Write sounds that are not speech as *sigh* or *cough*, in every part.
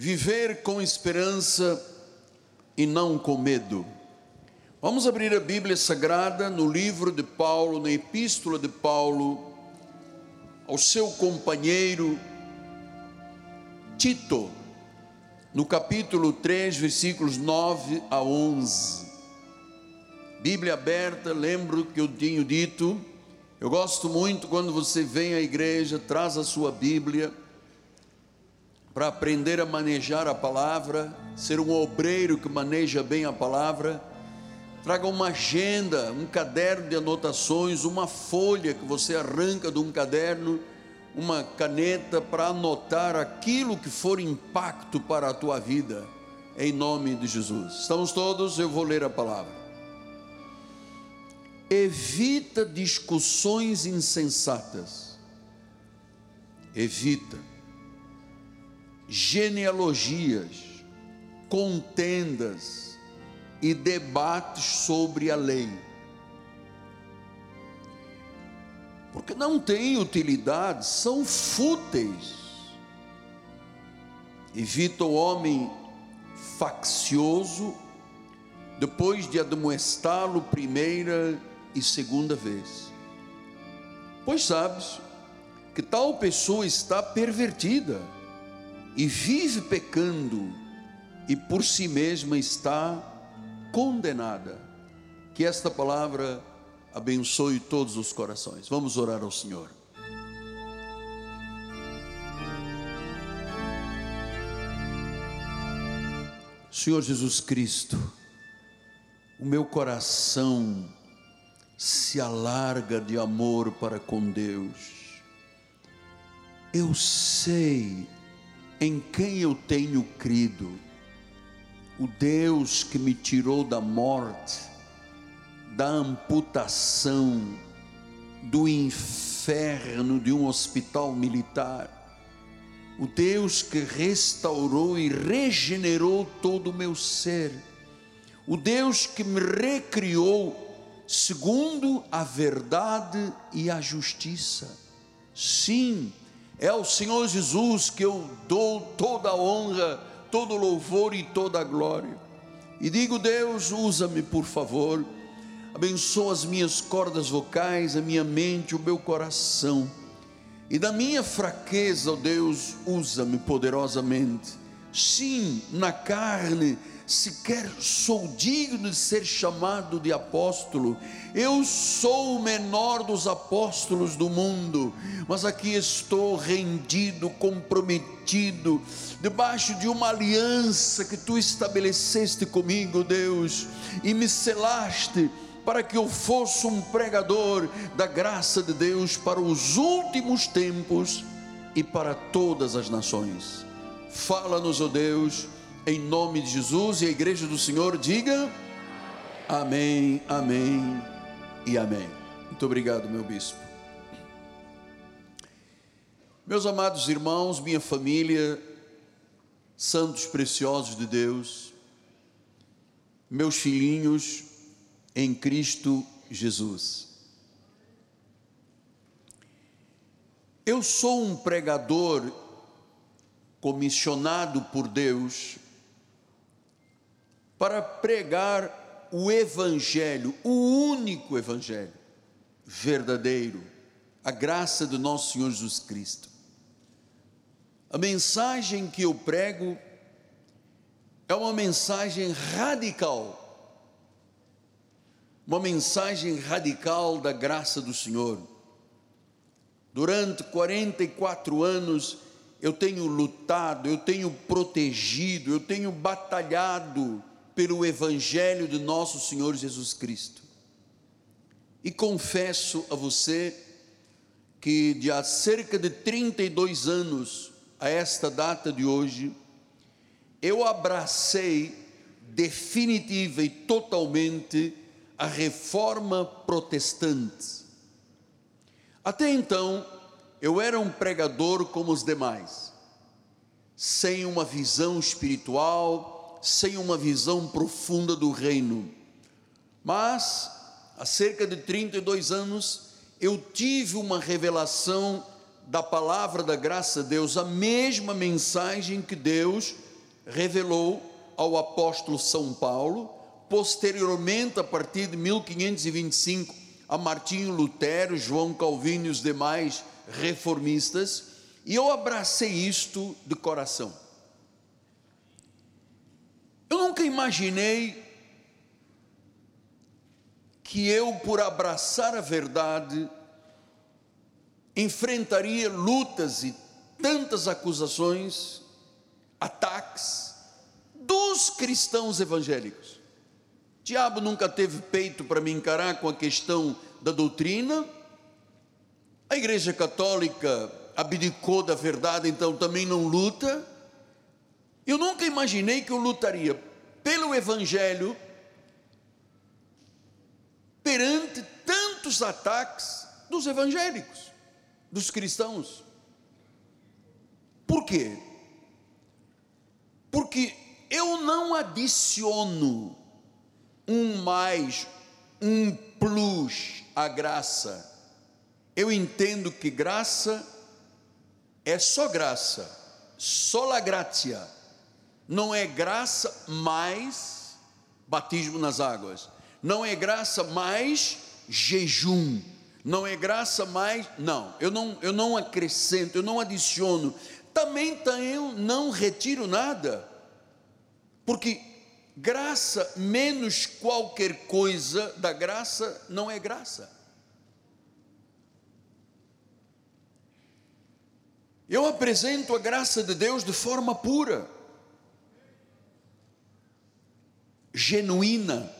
Viver com esperança e não com medo. Vamos abrir a Bíblia Sagrada no livro de Paulo, na Epístola de Paulo, ao seu companheiro Tito, no capítulo 3, versículos 9 a 11. Bíblia aberta, lembro que eu tinha dito, eu gosto muito quando você vem à igreja, traz a sua Bíblia para aprender a manejar a palavra, ser um obreiro que maneja bem a palavra. Traga uma agenda, um caderno de anotações, uma folha que você arranca de um caderno, uma caneta para anotar aquilo que for impacto para a tua vida, em nome de Jesus. Estamos todos? Eu vou ler a palavra. Evita discussões insensatas. Evita genealogias, contendas e debates sobre a lei. Porque não têm utilidade, são fúteis. Evita o homem faccioso, depois de admoestá-lo primeira e segunda vez. Pois sabes que tal pessoa está pervertida e vive pecando e por si mesma está condenada. Que esta palavra abençoe todos os corações. Vamos orar ao Senhor. Senhor Jesus Cristo, o meu coração se alarga de amor para com Deus. Eu sei em quem eu tenho crido, o Deus que me tirou da morte, da amputação, do inferno de um hospital militar, o Deus que restaurou e regenerou todo o meu ser, o Deus que me recriou segundo a verdade e a justiça. Sim, é ao Senhor Jesus que eu dou toda a honra, todo o louvor e toda a glória. E digo, Deus, usa-me, por favor. Abençoa as minhas cordas vocais, a minha mente, o meu coração. E da minha fraqueza, ó Deus, usa-me poderosamente. Sim, na carne, sequer sou digno de ser chamado de apóstolo. Eu sou o menor dos apóstolos do mundo, mas aqui estou rendido, comprometido, debaixo de uma aliança que tu estabeleceste comigo, Deus, e me selaste para que eu fosse um pregador da graça de Deus para os últimos tempos e para todas as nações. Fala-nos, ó oh Deus em nome de Jesus e a igreja do Senhor diga amém, amém e amém. Muito obrigado, meu bispo. Meus amados irmãos, minha família, santos preciosos de Deus, meus filhinhos em Cristo Jesus. Eu sou um pregador comissionado por Deus para pregar o Evangelho, o único Evangelho verdadeiro, a graça do nosso Senhor Jesus Cristo. A mensagem que eu prego é uma mensagem radical, uma mensagem radical da graça do Senhor. Durante 44 anos eu tenho lutado, eu tenho protegido, eu tenho batalhado pelo Evangelho de nosso Senhor Jesus Cristo. E confesso a você que de há cerca de 32 anos a esta data de hoje, eu abracei definitiva e totalmente a reforma protestante. Até então, eu era um pregador como os demais, sem uma visão espiritual, sem uma visão profunda do reino. Mas, há cerca de 32 anos, eu tive uma revelação da palavra da graça de Deus, a mesma mensagem que Deus revelou ao apóstolo São Paulo, posteriormente, a partir de 1525, a Martinho Lutero, João Calvino e os demais reformistas, e eu abracei isto de coração. Eu nunca imaginei que eu, por abraçar a verdade, enfrentaria lutas e tantas acusações, ataques dos cristãos evangélicos. O diabo nunca teve peito para me encarar com a questão da doutrina. A Igreja Católica abdicou da verdade, então também não luta. Eu nunca imaginei que eu lutaria pelo Evangelho perante tantos ataques dos evangélicos, dos cristãos. Por quê? Porque eu não adiciono um mais, um plus à graça. Eu entendo que graça é só graça, só la gratia. Não é graça mais batismo nas águas. Não é graça mais jejum, não é graça mais, não, eu não, eu não acrescento, eu não adiciono, também eu não retiro nada, porque graça menos qualquer coisa da graça não é graça. Eu apresento a graça de Deus de forma pura, genuína,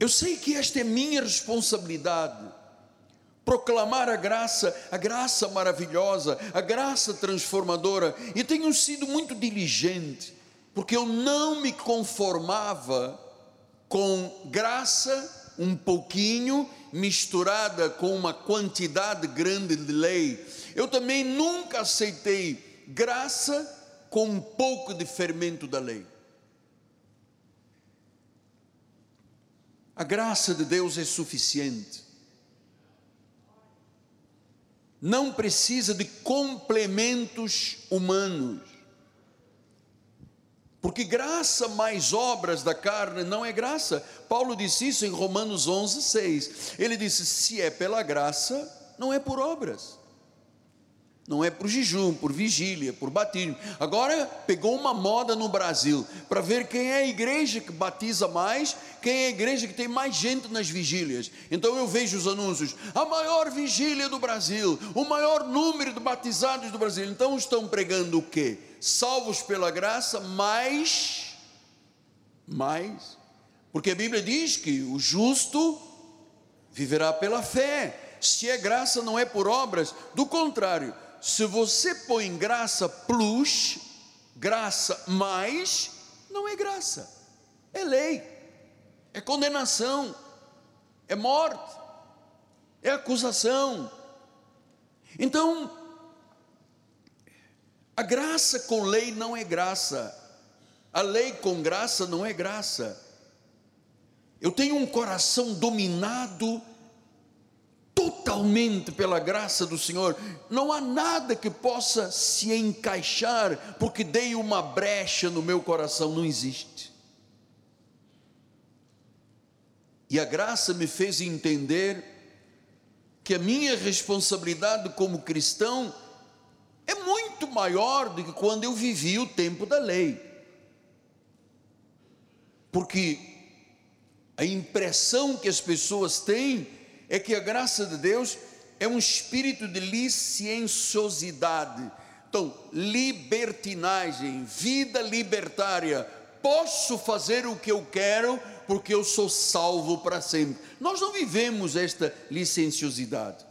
Eu sei que esta é minha responsabilidade. Proclamar a graça, a graça maravilhosa, a graça transformadora, e tenho sido muito diligente, porque eu não me conformava com graça um pouquinho misturada com uma quantidade grande de lei. Eu também nunca aceitei graça com um pouco de fermento da lei. A graça de Deus é suficiente. Não precisa de complementos humanos. Porque graça mais obras da carne não é graça. Paulo disse isso em Romanos 11, 6. Ele disse: se é pela graça, não é por obras não é por jejum, por vigília, por batismo. Agora pegou uma moda no Brasil para ver quem é a igreja que batiza mais, quem é a igreja que tem mais gente nas vigílias. Então eu vejo os anúncios: a maior vigília do Brasil, o maior número de batizados do Brasil. Então estão pregando o quê? Salvos pela graça, mais, mais, porque a Bíblia diz que o justo viverá pela fé. Se é graça, não é por obras, do contrário se você põe graça plus, graça mais, não é graça, é lei, é condenação, é morte, é acusação. Então, a graça com lei não é graça, a lei com graça não é graça. Eu tenho um coração dominado totalmente pela graça do Senhor, não há nada que possa se encaixar, porque dei uma brecha no meu coração, não existe. E a graça me fez entender que a minha responsabilidade como cristão é muito maior do que quando eu vivi o tempo da lei. Porque a impressão que as pessoas têm é que a graça de Deus é um espírito de licenciosidade. Então, libertinagem, vida libertária. Posso fazer o que eu quero porque eu sou salvo para sempre. Nós não vivemos esta licenciosidade.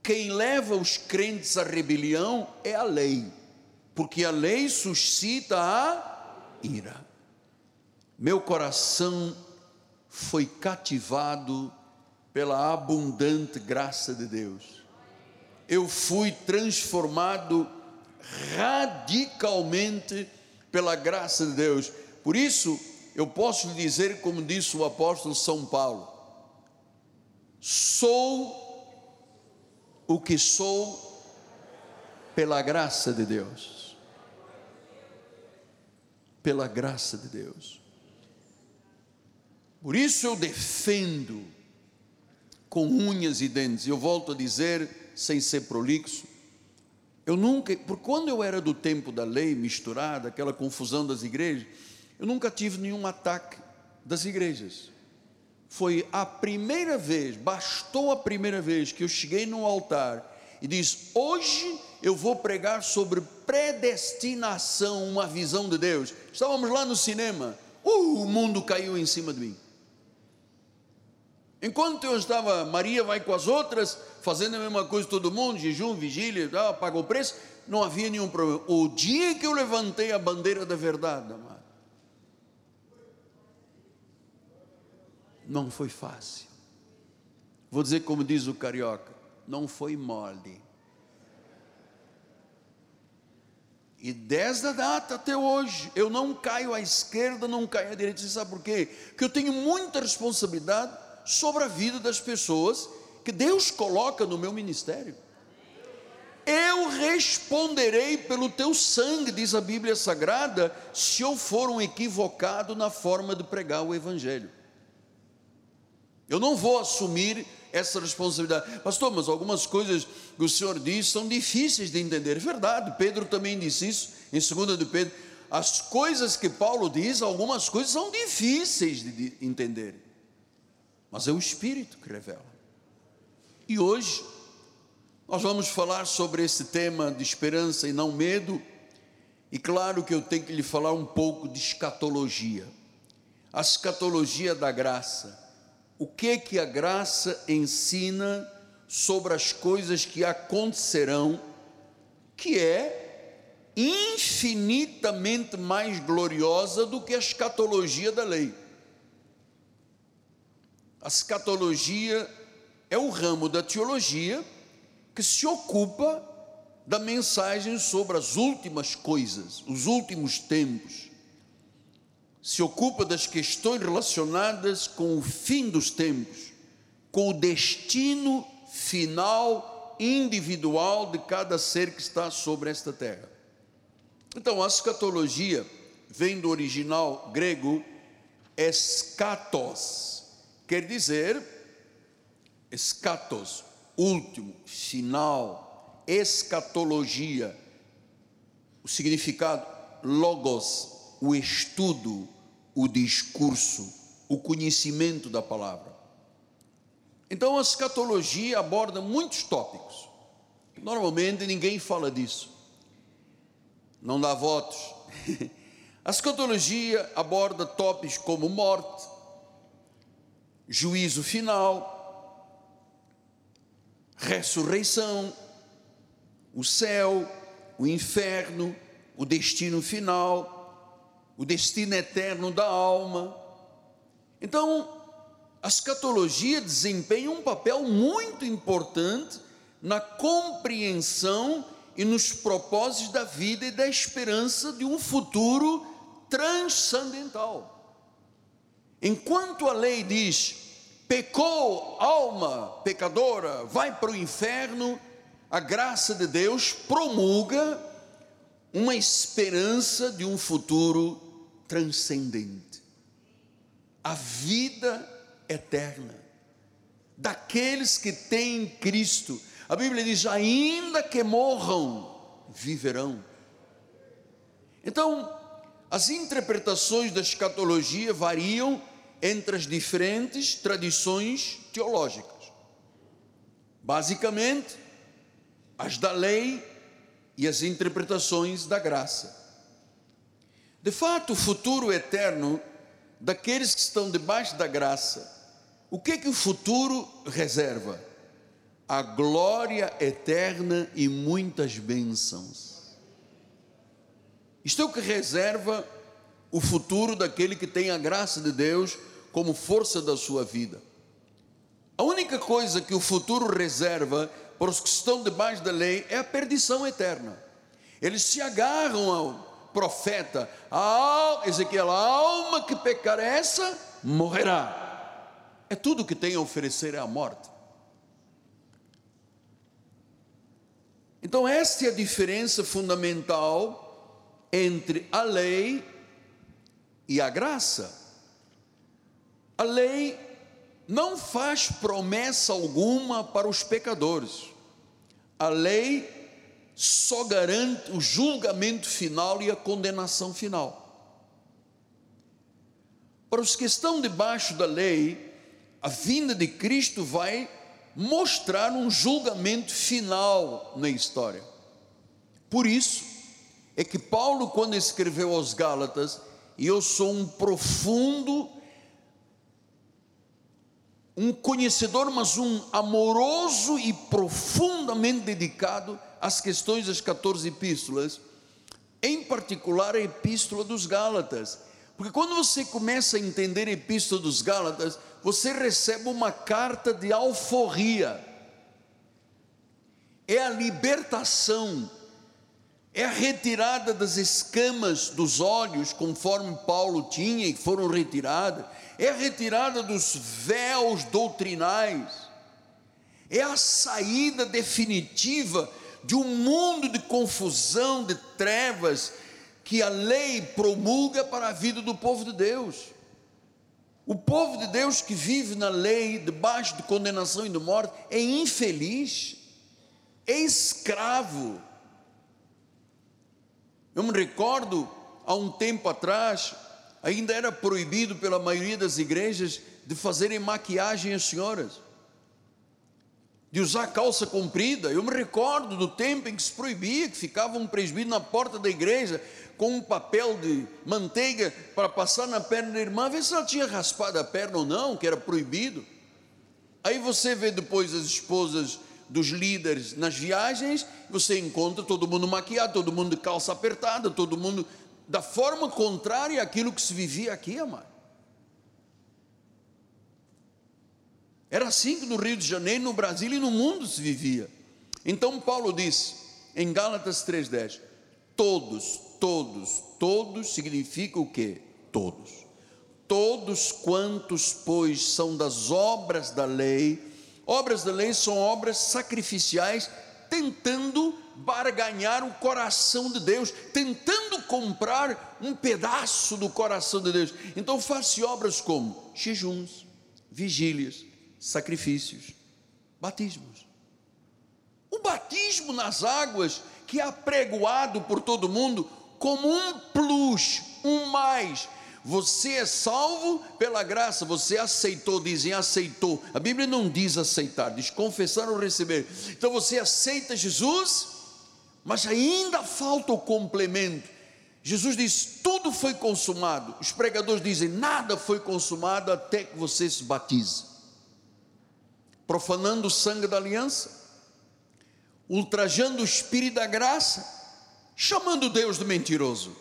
Quem leva os crentes à rebelião é a lei, porque a lei suscita a ira. Meu coração foi cativado pela abundante graça de Deus. Eu fui transformado radicalmente pela graça de Deus. Por isso, eu posso lhe dizer, como disse o apóstolo São Paulo: sou o que sou pela graça de Deus. Pela graça de Deus. Por isso eu defendo com unhas e dentes. Eu volto a dizer, sem ser prolixo, eu nunca, por quando eu era do tempo da lei misturada, aquela confusão das igrejas, eu nunca tive nenhum ataque das igrejas. Foi a primeira vez, bastou a primeira vez que eu cheguei no altar e disse: Hoje eu vou pregar sobre predestinação, uma visão de Deus. Estávamos lá no cinema, uh, o mundo caiu em cima de mim. Enquanto eu estava, Maria vai com as outras, fazendo a mesma coisa todo mundo, jejum, vigília, tal, pagou o preço, não havia nenhum problema. O dia que eu levantei a bandeira da verdade, amado, não foi fácil. Vou dizer como diz o carioca, não foi mole. E desde a data até hoje, eu não caio à esquerda, não caio à direita. Você sabe por quê? Porque eu tenho muita responsabilidade sobre a vida das pessoas que Deus coloca no meu ministério. Eu responderei pelo teu sangue, diz a Bíblia Sagrada, se eu for um equivocado na forma de pregar o Evangelho. Eu não vou assumir essa responsabilidade. Pastor, mas algumas coisas que o Senhor diz são difíceis de entender. É verdade, Pedro também disse isso em 2 de Pedro. As coisas que Paulo diz, algumas coisas são difíceis de entender mas é o Espírito que revela. E hoje, nós vamos falar sobre esse tema de esperança e não medo, e claro que eu tenho que lhe falar um pouco de escatologia. A escatologia da graça. O que que a graça ensina sobre as coisas que acontecerão, que é infinitamente mais gloriosa do que a escatologia da lei. A escatologia é o ramo da teologia que se ocupa da mensagem sobre as últimas coisas, os últimos tempos. Se ocupa das questões relacionadas com o fim dos tempos, com o destino final individual de cada ser que está sobre esta terra. Então, a escatologia vem do original grego escatos, Quer dizer, escatos, último, final, escatologia, o significado, logos, o estudo, o discurso, o conhecimento da palavra. Então a escatologia aborda muitos tópicos. Normalmente ninguém fala disso. Não dá votos. *laughs* A escatologia aborda tópicos como morte, juízo final, ressurreição, o céu, o inferno, o destino final, o destino eterno da alma. Então, a escatologia desempenha um papel muito importante na compreensão e nos propósitos da vida e da esperança de um futuro transcendental. Enquanto a lei diz, pecou, alma pecadora, vai para o inferno, a graça de Deus promulga uma esperança de um futuro transcendente. A vida eterna daqueles que têm Cristo. A Bíblia diz: ainda que morram, viverão. Então, as interpretações da escatologia variam entre as diferentes tradições teológicas. Basicamente, as da lei e as interpretações da graça. De fato, o futuro eterno daqueles que estão debaixo da graça, o que é que o futuro reserva? A glória eterna e muitas bênçãos. Isto é o que reserva o futuro daquele que tem a graça de Deus como força da sua vida. A única coisa que o futuro reserva para os que estão debaixo da lei é a perdição eterna. Eles se agarram ao profeta, a Ezequiel, a alma que pecar essa morrerá. É tudo que tem a oferecer é a morte. Então, esta é a diferença fundamental entre a lei e a graça. A lei não faz promessa alguma para os pecadores. A lei só garante o julgamento final e a condenação final. Para os que estão debaixo da lei, a vinda de Cristo vai mostrar um julgamento final na história. Por isso é que Paulo, quando escreveu aos Gálatas, e eu sou um profundo, um conhecedor, mas um amoroso e profundamente dedicado às questões das 14 epístolas, em particular a epístola dos Gálatas. Porque quando você começa a entender a epístola dos Gálatas, você recebe uma carta de alforria. É a libertação, é a retirada das escamas dos olhos, conforme Paulo tinha e foram retiradas, é retirada dos véus doutrinais, é a saída definitiva de um mundo de confusão, de trevas, que a lei promulga para a vida do povo de Deus. O povo de Deus que vive na lei, debaixo de condenação e de morte, é infeliz, é escravo. Eu me recordo, há um tempo atrás, ainda era proibido pela maioria das igrejas de fazerem maquiagem às senhoras, de usar calça comprida. Eu me recordo do tempo em que se proibia, que ficava um presbítero na porta da igreja com um papel de manteiga para passar na perna da irmã, ver se ela tinha raspado a perna ou não, que era proibido. Aí você vê depois as esposas dos líderes nas viagens, você encontra todo mundo maquiado, todo mundo de calça apertada, todo mundo da forma contrária àquilo que se vivia aqui, amado. Era assim que no Rio de Janeiro, no Brasil e no mundo se vivia. Então Paulo disse em Gálatas 3:10, todos, todos, todos significa o que? Todos. Todos quantos, pois, são das obras da lei, obras da lei são obras sacrificiais, tentando barganhar o coração de Deus, tentando comprar um pedaço do coração de Deus. Então faça obras como jejuns, vigílias, sacrifícios, batismos. O batismo nas águas, que é apregoado por todo mundo, como um plus, um mais. Você é salvo pela graça, você aceitou, dizem aceitou. A Bíblia não diz aceitar, diz confessar ou receber. Então você aceita Jesus, mas ainda falta o complemento. Jesus diz: tudo foi consumado. Os pregadores dizem: nada foi consumado até que você se batize. Profanando o sangue da aliança, ultrajando o espírito da graça, chamando Deus de mentiroso.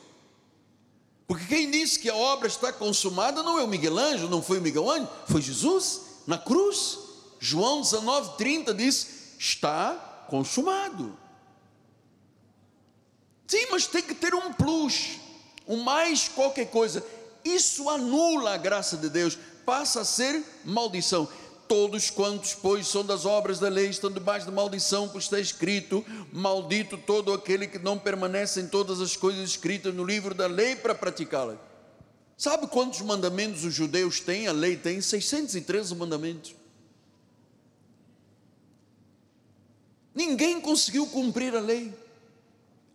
Porque quem disse que a obra está consumada não é o Miguel Ângelo, não foi o Miguel Ângelo, foi Jesus na cruz. João 19:30 diz: está consumado. Sim, mas tem que ter um plus, um mais qualquer coisa. Isso anula a graça de Deus, passa a ser maldição. Todos quantos, pois, são das obras da lei, estão debaixo de maldição, pois está escrito: Maldito todo aquele que não permanece em todas as coisas escritas no livro da lei para praticá-las. Sabe quantos mandamentos os judeus têm? A lei tem 613 mandamentos. Ninguém conseguiu cumprir a lei.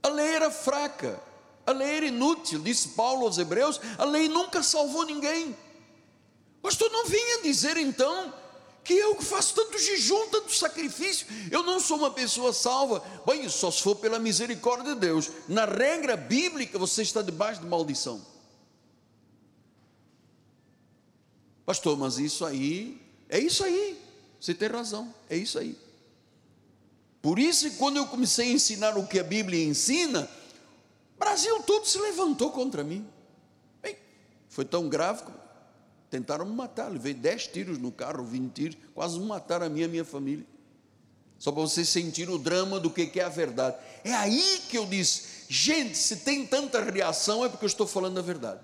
A lei era fraca, a lei era inútil, disse Paulo aos Hebreus. A lei nunca salvou ninguém. Pastor, não vinha dizer então que eu que faço tanto jejum, tanto sacrifício, eu não sou uma pessoa salva. Bem, só se for pela misericórdia de Deus. Na regra bíblica, você está debaixo de maldição. Pastor, mas isso aí, é isso aí. Você tem razão, é isso aí. Por isso, quando eu comecei a ensinar o que a Bíblia ensina, o Brasil todo se levantou contra mim. Bem, foi tão grave Tentaram me matar, levei 10 tiros no carro, 20 tiros, quase me mataram a minha e a minha família. Só para vocês sentirem o drama do que é a verdade. É aí que eu disse, gente, se tem tanta reação é porque eu estou falando a verdade.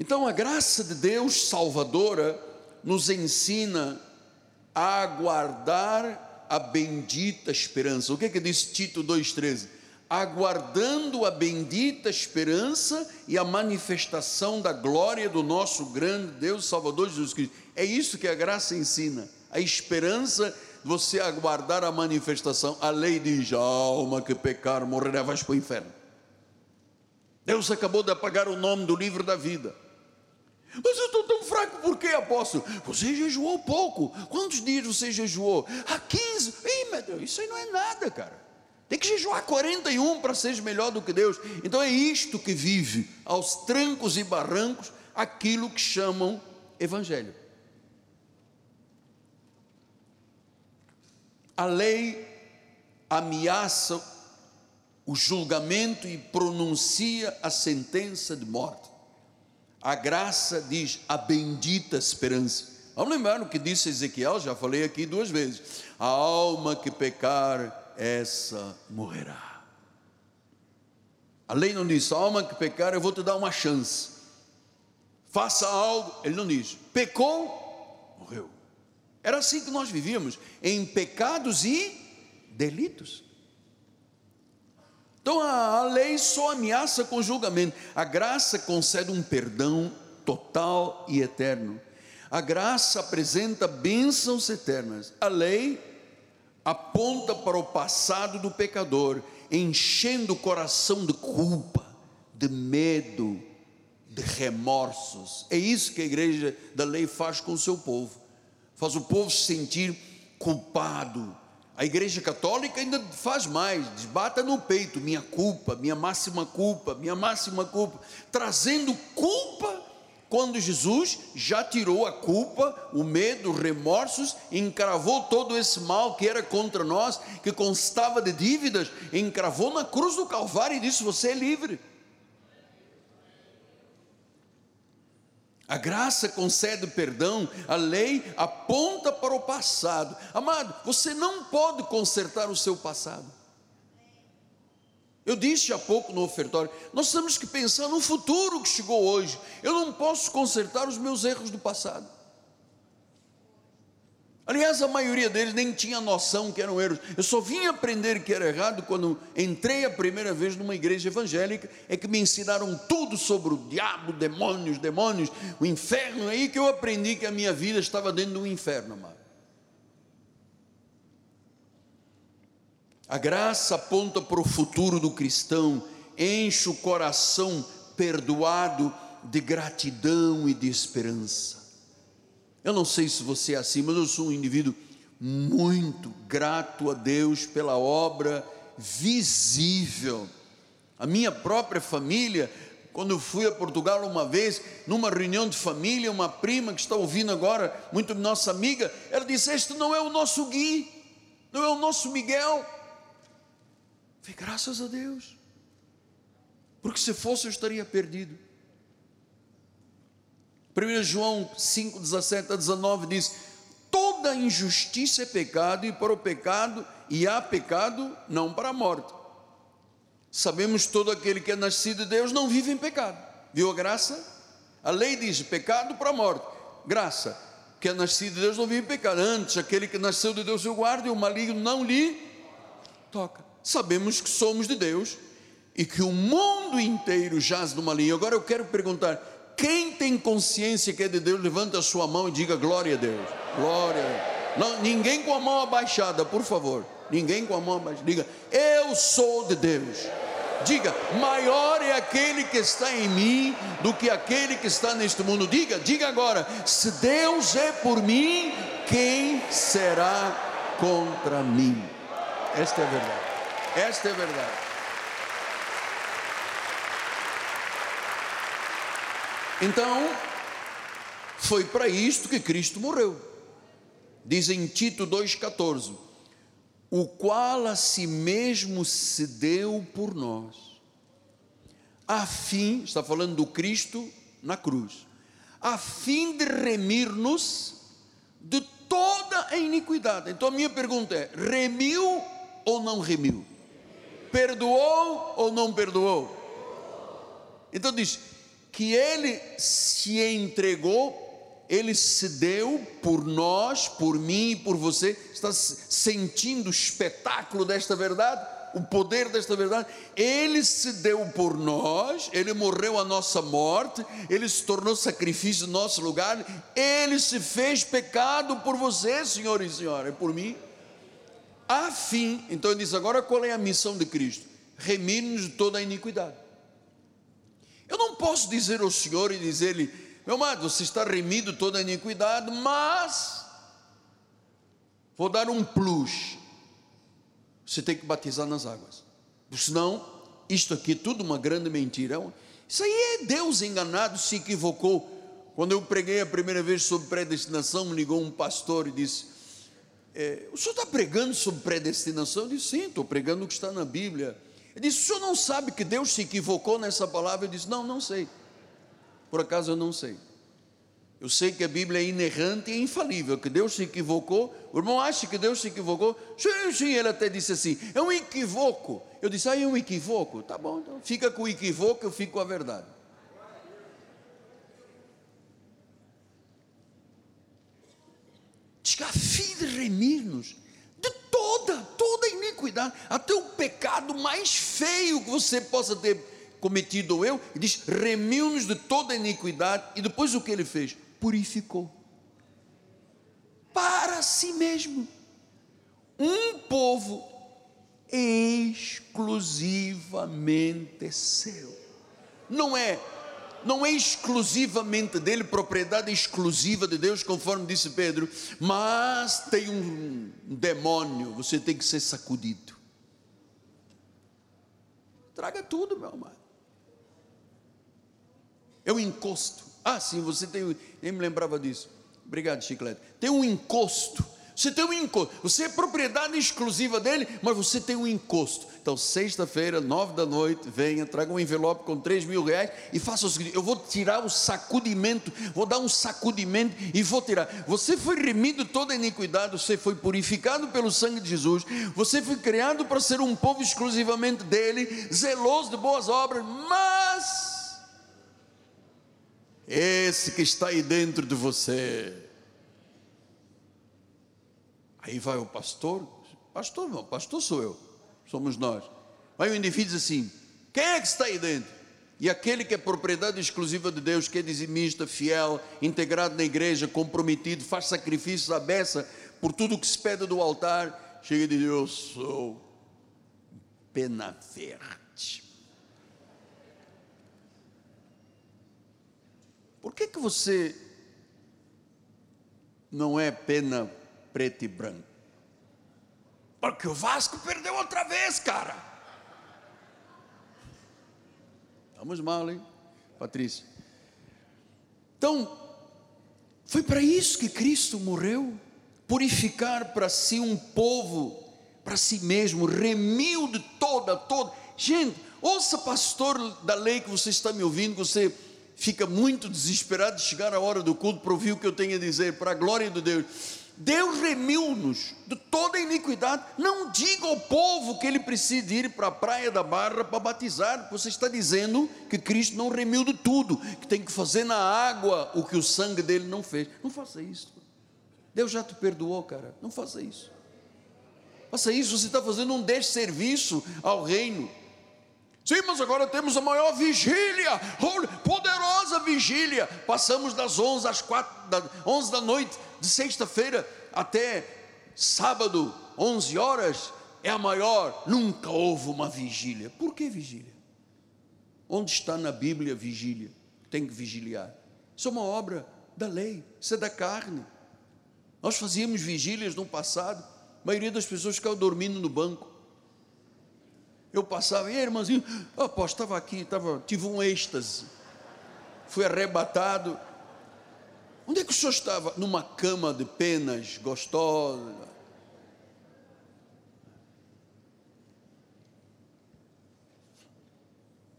Então a graça de Deus salvadora nos ensina a aguardar a bendita esperança. O que, é que diz Tito 2,13? Aguardando a bendita esperança e a manifestação da glória do nosso grande Deus Salvador Jesus Cristo. É isso que a graça ensina. A esperança você aguardar a manifestação. A lei diz: alma que pecar morrerá, vais para o inferno. Deus acabou de apagar o nome do livro da vida. Mas eu estou tão fraco, por quê, apóstolo? Você jejuou pouco. Quantos dias você jejuou? Há 15. Ih, meu Deus, isso aí não é nada, cara. Tem que jejuar 41 para ser melhor do que Deus. Então é isto que vive aos trancos e barrancos aquilo que chamam evangelho. A lei ameaça o julgamento e pronuncia a sentença de morte. A graça diz a bendita esperança. Vamos lembrar o que disse Ezequiel, já falei aqui duas vezes: a alma que pecar, essa morrerá. A lei não diz, a alma que pecar, eu vou te dar uma chance. Faça algo, ele não diz, pecou, morreu. Era assim que nós vivíamos, em pecados e delitos. Então a, lei só ameaça com julgamento. A graça concede um perdão total e eterno. A graça apresenta bênçãos eternas. A lei aponta para o passado do pecador, enchendo o coração de culpa, de medo, de remorsos. É isso que a igreja da lei faz com o seu povo. Faz o povo se sentir culpado, a Igreja Católica ainda faz mais, desbata no peito, minha culpa, minha máxima culpa, minha máxima culpa, trazendo culpa quando Jesus já tirou a culpa, o medo, os remorsos, encravou todo esse mal que era contra nós, que constava de dívidas, encravou na cruz do Calvário e disse: Você é livre. A graça concede perdão, a lei aponta para o passado. Amado, você não pode consertar o seu passado. Eu disse há pouco no ofertório, nós temos que pensar no futuro que chegou hoje. Eu não posso consertar os meus erros do passado. Aliás, a maioria deles nem tinha noção que eram erros. Eu só vim aprender que era errado quando entrei a primeira vez numa igreja evangélica, é que me ensinaram tudo sobre o diabo, demônios, demônios, o inferno. É aí que eu aprendi que a minha vida estava dentro do inferno, amado. A graça aponta para o futuro do cristão, enche o coração perdoado de gratidão e de esperança. Eu não sei se você é assim, mas eu sou um indivíduo muito grato a Deus pela obra visível. A minha própria família, quando eu fui a Portugal uma vez, numa reunião de família, uma prima que está ouvindo agora, muito nossa amiga, ela disse: Este não é o nosso Gui, não é o nosso Miguel. Falei, graças a Deus, porque se fosse eu estaria perdido. 1 João 5, 17 a 19 diz: Toda injustiça é pecado, e para o pecado, e há pecado, não para a morte. Sabemos todo aquele que é nascido de Deus não vive em pecado. Viu a graça? A lei diz: pecado para a morte. Graça, que é nascido de Deus não vive em pecado. Antes, aquele que nasceu de Deus o guarda, e o maligno não lhe toca. Sabemos que somos de Deus e que o mundo inteiro jaz no maligno. Agora eu quero perguntar: quem tem consciência que é de Deus, levanta a sua mão e diga glória a Deus. Glória. Não, ninguém com a mão abaixada, por favor. Ninguém com a mão abaixada. Diga, eu sou de Deus. Diga, maior é aquele que está em mim do que aquele que está neste mundo. Diga, diga agora: se Deus é por mim, quem será contra mim? Esta é a verdade. Esta é a verdade. Então, foi para isto que Cristo morreu. Diz em Tito 2,14: O qual a si mesmo se deu por nós, a fim, está falando do Cristo na cruz, a fim de remir-nos de toda a iniquidade. Então a minha pergunta é: remiu ou não remiu? Perdoou ou não perdoou? Então diz: que ele se entregou ele se deu por nós, por mim e por você. Está sentindo o espetáculo desta verdade? O poder desta verdade? Ele se deu por nós, ele morreu a nossa morte, ele se tornou sacrifício no nosso lugar, ele se fez pecado por você, senhor e senhora, e por mim. A fim, então ele diz: agora qual é a missão de Cristo? Remir-nos de toda a iniquidade. Eu não posso dizer ao Senhor e dizer-lhe, meu amado, você está remido toda a iniquidade, mas vou dar um plus. Você tem que batizar nas águas. Senão, isto aqui é tudo uma grande mentira. Isso aí é Deus enganado, se equivocou. Quando eu preguei a primeira vez sobre predestinação, me ligou um pastor e disse: é, O senhor está pregando sobre predestinação? Eu disse: Sim, estou pregando o que está na Bíblia. Ele disse: O senhor não sabe que Deus se equivocou nessa palavra? Eu disse: Não, não sei. Por acaso eu não sei. Eu sei que a Bíblia é inerrante e infalível, que Deus se equivocou. O irmão acha que Deus se equivocou? Sim, sim, ele até disse assim: é um equivoco. Eu disse: ah, é um equivoco. Tá bom, então fica com o equivoco, eu fico com a verdade. Diz que fim de remir-nos de toda, iniquidade, até o pecado mais feio que você possa ter cometido eu, e diz: remiu-nos de toda iniquidade, e depois o que ele fez? Purificou para si mesmo um povo exclusivamente seu. Não é não é exclusivamente dele, propriedade exclusiva de Deus, conforme disse Pedro, mas tem um demônio, você tem que ser sacudido. Traga tudo, meu amado é o encosto. Ah, sim, você tem, nem me lembrava disso. Obrigado, Chiclete. Tem um encosto. Você tem um encosto. Você é propriedade exclusiva dele, mas você tem um encosto. Então, sexta-feira, nove da noite, venha, traga um envelope com três mil reais e faça o seguinte: eu vou tirar o sacudimento, vou dar um sacudimento e vou tirar. Você foi remido toda a iniquidade, você foi purificado pelo sangue de Jesus, você foi criado para ser um povo exclusivamente dele, zeloso de boas obras, mas esse que está aí dentro de você. Aí vai o pastor, pastor não, pastor sou eu, somos nós. Vai o indivíduo diz assim: quem é que está aí dentro? E aquele que é propriedade exclusiva de Deus, que é dizimista, fiel, integrado na igreja, comprometido, faz sacrifícios à beça por tudo que se pede do altar, chega e diz: Eu sou pena verde. Por que, que você não é pena preto e branco? Porque o Vasco perdeu outra vez, cara. Vamos mal, hein, Patrícia? Então, foi para isso que Cristo morreu purificar para si um povo, para si mesmo, remiu de toda, toda. Gente, ouça, pastor da lei que você está me ouvindo, você fica muito desesperado de chegar a hora do culto para ouvir o que eu tenho a dizer, para a glória de Deus. Deus remiu-nos de toda iniquidade. Não diga ao povo que ele precisa ir para a praia da Barra para batizar. Você está dizendo que Cristo não remiu de tudo, que tem que fazer na água o que o sangue dele não fez. Não faça isso. Deus já te perdoou, cara. Não faça isso. Faça isso, você está fazendo um desserviço ao reino. Sim, mas agora temos a maior vigília, poderosa vigília. Passamos das 11 às 4, da, 11 da noite de sexta-feira até sábado, 11 horas, é a maior. Nunca houve uma vigília. Por que vigília? Onde está na Bíblia vigília? Tem que vigiliar. Isso é uma obra da lei, isso é da carne. Nós fazíamos vigílias no passado, a maioria das pessoas ficava dormindo no banco. Eu passava, e aí, irmãozinho, oh, apóstolo, estava aqui, tava, tive um êxtase, fui arrebatado. Onde é que o senhor estava? Numa cama de penas gostosa.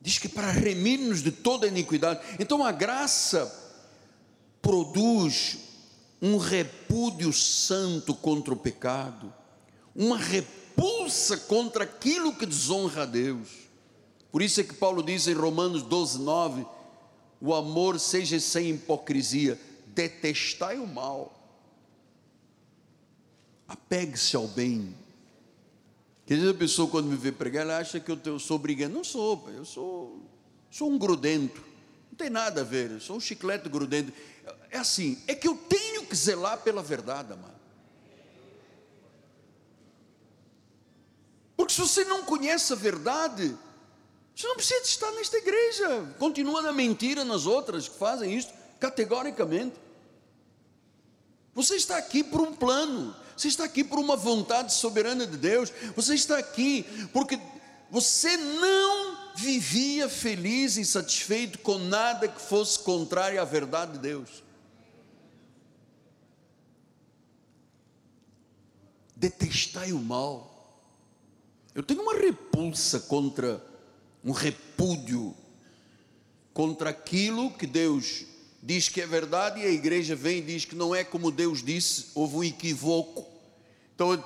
Diz que para remir-nos de toda iniquidade. Então a graça produz um repúdio santo contra o pecado, uma repúdio repulsa contra aquilo que desonra a Deus. Por isso é que Paulo diz em Romanos 12, 9: o amor seja sem hipocrisia, detestai o mal. Apegue-se ao bem. Quer dizer, a pessoa quando me vê pregar, ela acha que eu sou brigando. Não sou, eu sou, sou um grudento. Não tem nada a ver, eu sou um chiclete grudento. É assim, é que eu tenho que zelar pela verdade, amado. Porque se você não conhece a verdade, você não precisa estar nesta igreja. Continua na mentira nas outras que fazem isso, categoricamente. Você está aqui por um plano, você está aqui por uma vontade soberana de Deus, você está aqui porque você não vivia feliz e satisfeito com nada que fosse contrário à verdade de Deus. Detestai o mal. Eu tenho uma repulsa contra, um repúdio contra aquilo que Deus diz que é verdade e a igreja vem e diz que não é como Deus disse, houve um equívoco. Então,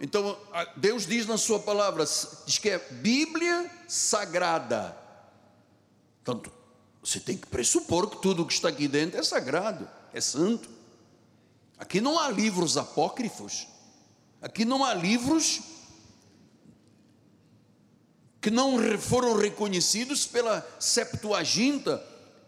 então Deus diz na sua palavra, diz que é Bíblia sagrada. Portanto, você tem que pressupor que tudo que está aqui dentro é sagrado, é santo. Aqui não há livros apócrifos, aqui não há livros que não foram reconhecidos pela Septuaginta,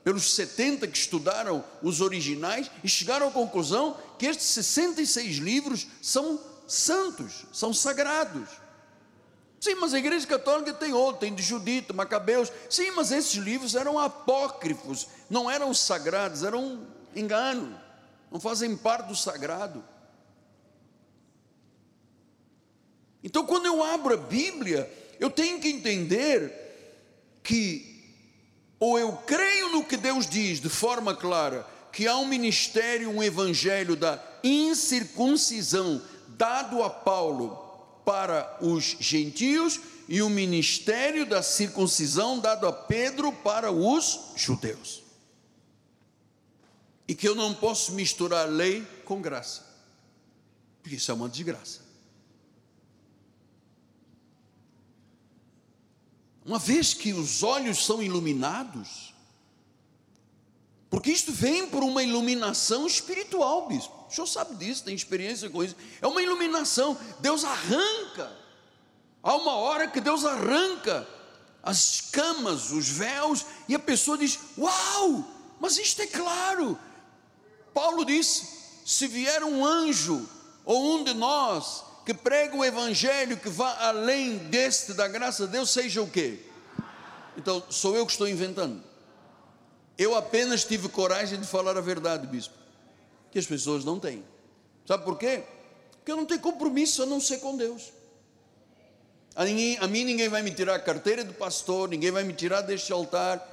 pelos 70 que estudaram os originais e chegaram à conclusão que estes 66 livros são santos, são sagrados. Sim, mas a Igreja Católica tem outro, tem de Judito, Macabeus. Sim, mas esses livros eram apócrifos, não eram sagrados, eram engano, não fazem parte do sagrado. Então, quando eu abro a Bíblia, eu tenho que entender que ou eu creio no que Deus diz de forma clara, que há um ministério, um evangelho da incircuncisão dado a Paulo para os gentios e o um ministério da circuncisão dado a Pedro para os judeus. E que eu não posso misturar lei com graça, porque isso é uma desgraça. Uma vez que os olhos são iluminados, porque isto vem por uma iluminação espiritual, bispo. O senhor sabe disso, tem experiência com isso. É uma iluminação. Deus arranca. Há uma hora que Deus arranca as camas, os véus, e a pessoa diz: Uau, mas isto é claro. Paulo disse: se vier um anjo ou um de nós que prega o evangelho que vá além deste da graça de Deus, seja o quê? Então, sou eu que estou inventando. Eu apenas tive coragem de falar a verdade, bispo, que as pessoas não têm. Sabe por quê? Porque eu não tenho compromisso a não ser com Deus. A, ninguém, a mim ninguém vai me tirar a carteira do pastor, ninguém vai me tirar deste altar.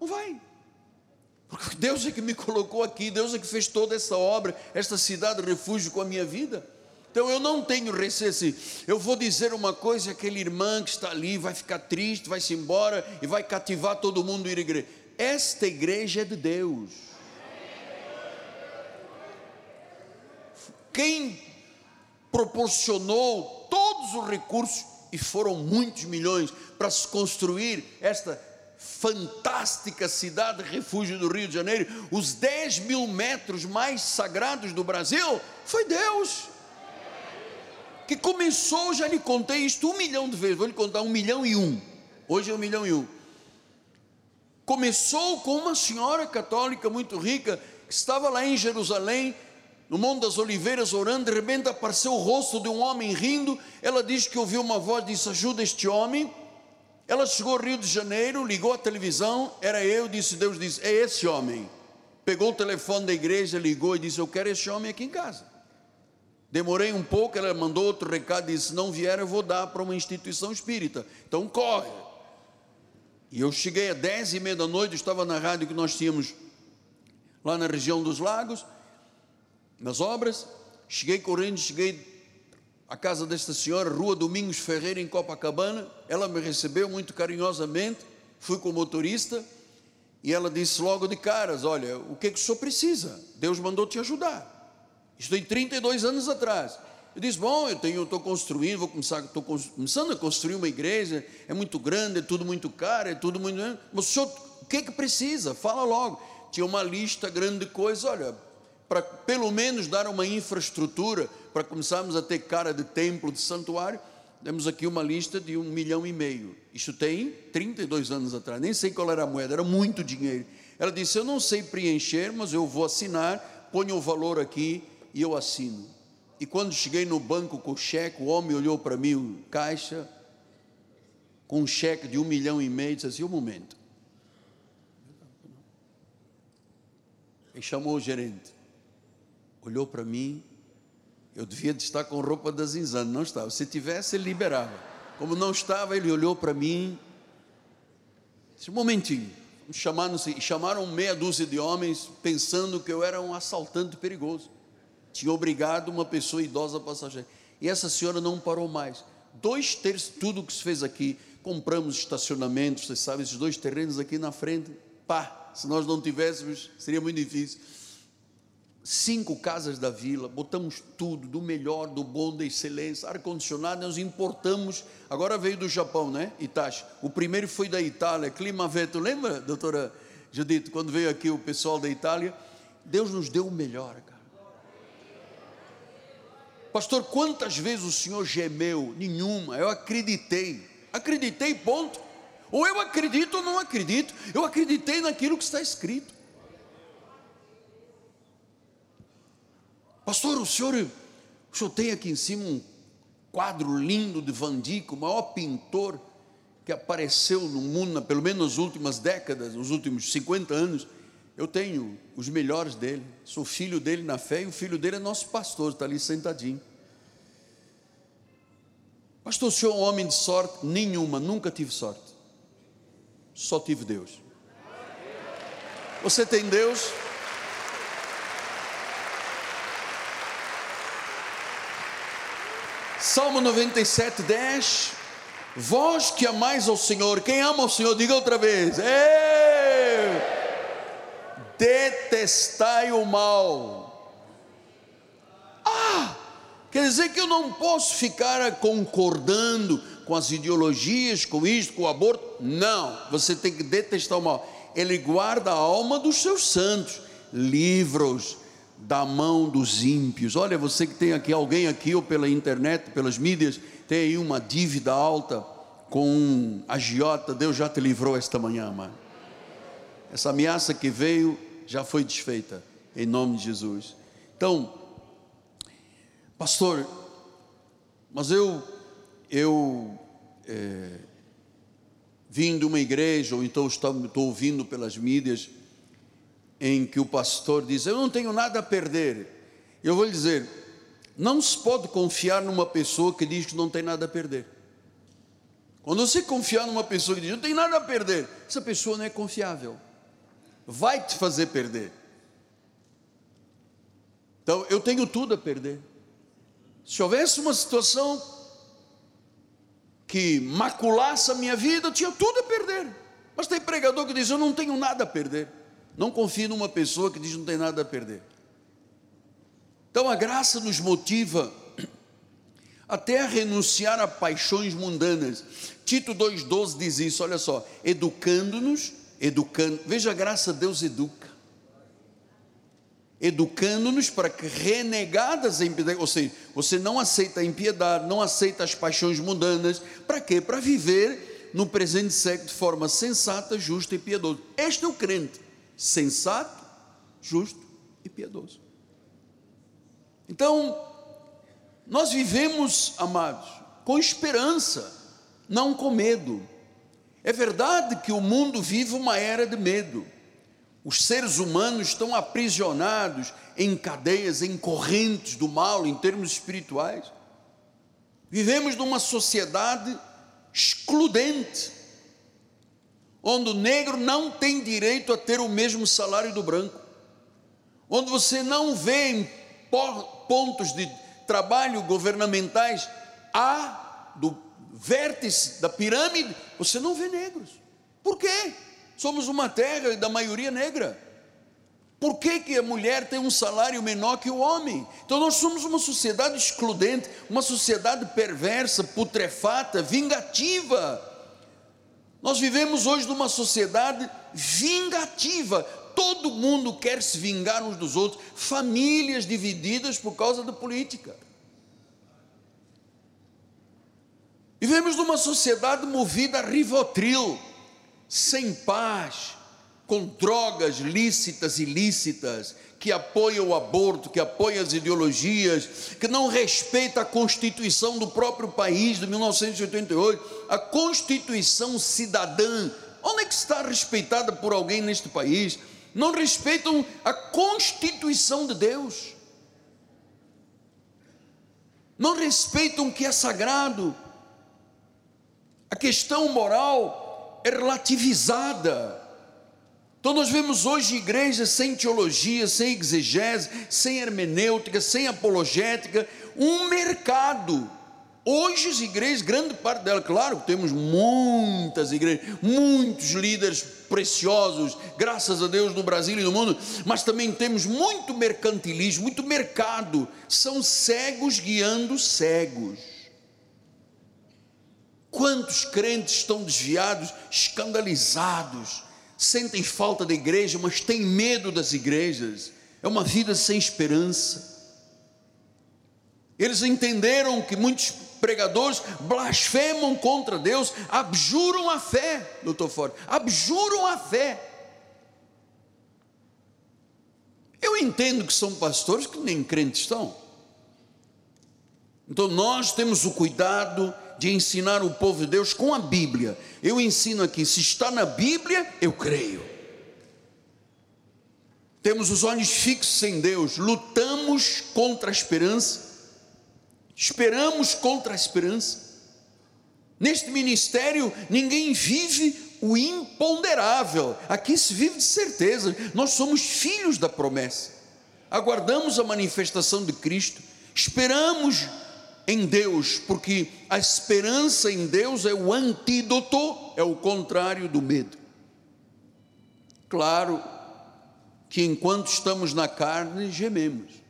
Não vai. Porque Deus é que me colocou aqui, Deus é que fez toda essa obra, esta cidade refúgio com a minha vida. Então eu não tenho receio assim, eu vou dizer uma coisa, aquele irmã que está ali vai ficar triste, vai se embora e vai cativar todo mundo ir à igreja. Esta igreja é de Deus. Quem proporcionou todos os recursos, e foram muitos milhões, para se construir esta fantástica cidade refúgio do Rio de Janeiro, os 10 mil metros mais sagrados do Brasil, foi Deus que começou, já lhe contei isto um milhão de vezes, vou lhe contar um milhão e um. Hoje é um milhão e um. Começou com uma senhora católica muito rica, que estava lá em Jerusalém, no Monte das Oliveiras, orando, de repente apareceu o rosto de um homem rindo. Ela disse que ouviu uma voz, disse: Ajuda este homem. Ela chegou ao Rio de Janeiro, ligou a televisão, era eu, disse: Deus disse: É esse homem. Pegou o telefone da igreja, ligou e disse: Eu quero esse homem aqui em casa. Demorei um pouco, ela mandou outro recado, disse: não vier, eu vou dar para uma instituição espírita. Então corre. E eu cheguei às dez e meia da noite, estava na rádio que nós tínhamos lá na região dos lagos, nas obras. Cheguei correndo, cheguei à casa desta senhora, Rua Domingos Ferreira, em Copacabana. Ela me recebeu muito carinhosamente. Fui com o motorista e ela disse logo de caras: Olha, o que, é que o senhor precisa? Deus mandou te ajudar. Isso tem 32 anos atrás. Eu disse: Bom, eu tenho, estou construindo, vou começar, estou começando a construir uma igreja, é muito grande, é tudo muito caro, é tudo muito. Mas o senhor, o que é que precisa? Fala logo. Tinha uma lista grande de coisas, olha, para pelo menos dar uma infraestrutura para começarmos a ter cara de templo, de santuário. Temos aqui uma lista de um milhão e meio. Isso tem 32 anos atrás, nem sei qual era a moeda, era muito dinheiro. Ela disse: Eu não sei preencher, mas eu vou assinar, ponho o valor aqui e eu assino. E quando cheguei no banco com o cheque, o homem olhou para mim, caixa, com um cheque de um milhão e meio, disse assim: Um momento. E chamou o gerente, olhou para mim, eu devia de estar com roupa da Zinzano, não estava. Se tivesse, ele liberava. Como não estava, ele olhou para mim, disse: Um momentinho. Chamaram, chamaram meia dúzia de homens, pensando que eu era um assaltante perigoso tinha obrigado uma pessoa idosa a passageira. E essa senhora não parou mais. Dois terços, tudo que se fez aqui, compramos estacionamentos, vocês sabem, esses dois terrenos aqui na frente, pá, se nós não tivéssemos, seria muito difícil. Cinco casas da vila, botamos tudo, do melhor, do bom, da excelência, ar-condicionado, nós importamos, agora veio do Japão, né? Itachi. O primeiro foi da Itália, Climaveto, lembra, doutora Judito, quando veio aqui o pessoal da Itália? Deus nos deu o melhor, cara. Pastor, quantas vezes o senhor gemeu? Nenhuma, eu acreditei. Acreditei, ponto. Ou eu acredito ou não acredito. Eu acreditei naquilo que está escrito. Pastor, o senhor, o senhor tem aqui em cima um quadro lindo de Van Dyck, o maior pintor que apareceu no mundo, pelo menos nas últimas décadas, nos últimos 50 anos. Eu tenho os melhores dele, sou filho dele na fé e o filho dele é nosso pastor, está ali sentadinho. Pastor, o senhor é um homem de sorte? Nenhuma, nunca tive sorte. Só tive Deus. Você tem Deus? Salmo 97, 10. Vós que amais ao Senhor, quem ama ao Senhor, diga outra vez. Ei! Detestai o mal. Ah, quer dizer que eu não posso ficar concordando com as ideologias, com isso, com o aborto. Não, você tem que detestar o mal. Ele guarda a alma dos seus santos, livros da mão dos ímpios. Olha, você que tem aqui alguém aqui ou pela internet, pelas mídias, tem aí uma dívida alta com um agiota, Deus já te livrou esta manhã, mano. Essa ameaça que veio já foi desfeita, em nome de Jesus. Então, pastor, mas eu, eu é, vim de uma igreja, ou então estou, estou ouvindo pelas mídias, em que o pastor diz: Eu não tenho nada a perder. Eu vou lhe dizer: não se pode confiar numa pessoa que diz que não tem nada a perder. Quando você confiar numa pessoa que diz não tem nada a perder, essa pessoa não é confiável vai te fazer perder. Então, eu tenho tudo a perder. Se houvesse uma situação que maculasse a minha vida, eu tinha tudo a perder. Mas tem pregador que diz: Eu não tenho nada a perder. Não confie numa pessoa que diz: Não tem nada a perder. Então, a graça nos motiva até a renunciar a paixões mundanas. Tito 2,12 diz isso: olha só, educando-nos educando, veja a graça, Deus educa, educando-nos para que renegadas em ou seja, você não aceita a impiedade, não aceita as paixões mundanas, para quê? Para viver no presente século de forma sensata, justa e piedosa. Este é o crente, sensato, justo e piedoso. Então, nós vivemos, amados, com esperança, não com medo. É verdade que o mundo vive uma era de medo. Os seres humanos estão aprisionados em cadeias, em correntes do mal, em termos espirituais. Vivemos numa sociedade excludente, onde o negro não tem direito a ter o mesmo salário do branco, onde você não vê em pontos de trabalho governamentais a do vértice da pirâmide, você não vê negros. Por quê? Somos uma terra da maioria negra. Por que, que a mulher tem um salário menor que o homem? Então nós somos uma sociedade excludente, uma sociedade perversa, putrefata, vingativa. Nós vivemos hoje numa sociedade vingativa. Todo mundo quer se vingar uns dos outros, famílias divididas por causa da política. Vivemos numa sociedade movida a rivotril, sem paz, com drogas lícitas e ilícitas, que apoia o aborto, que apoia as ideologias, que não respeita a Constituição do próprio país de 1988, a Constituição cidadã. Onde é que está respeitada por alguém neste país? Não respeitam a Constituição de Deus. Não respeitam o que é sagrado. A questão moral é relativizada. Então nós vemos hoje igrejas sem teologia, sem exegese, sem hermenêutica, sem apologética, um mercado. Hoje as igrejas, grande parte delas, claro temos muitas igrejas, muitos líderes preciosos, graças a Deus no Brasil e no mundo, mas também temos muito mercantilismo, muito mercado. São cegos guiando cegos. Quantos crentes estão desviados, escandalizados, sentem falta da igreja, mas têm medo das igrejas. É uma vida sem esperança. Eles entenderam que muitos pregadores blasfemam contra Deus, abjuram a fé, doutor Ford, abjuram a fé. Eu entendo que são pastores que nem crentes estão. Então nós temos o cuidado de ensinar o povo de Deus com a Bíblia. Eu ensino aqui, se está na Bíblia, eu creio. Temos os olhos fixos em Deus, lutamos contra a esperança, esperamos contra a esperança. Neste ministério, ninguém vive o imponderável, aqui se vive de certeza, nós somos filhos da promessa, aguardamos a manifestação de Cristo, esperamos em Deus, porque a esperança em Deus é o antídoto, é o contrário do medo. Claro que enquanto estamos na carne, gememos.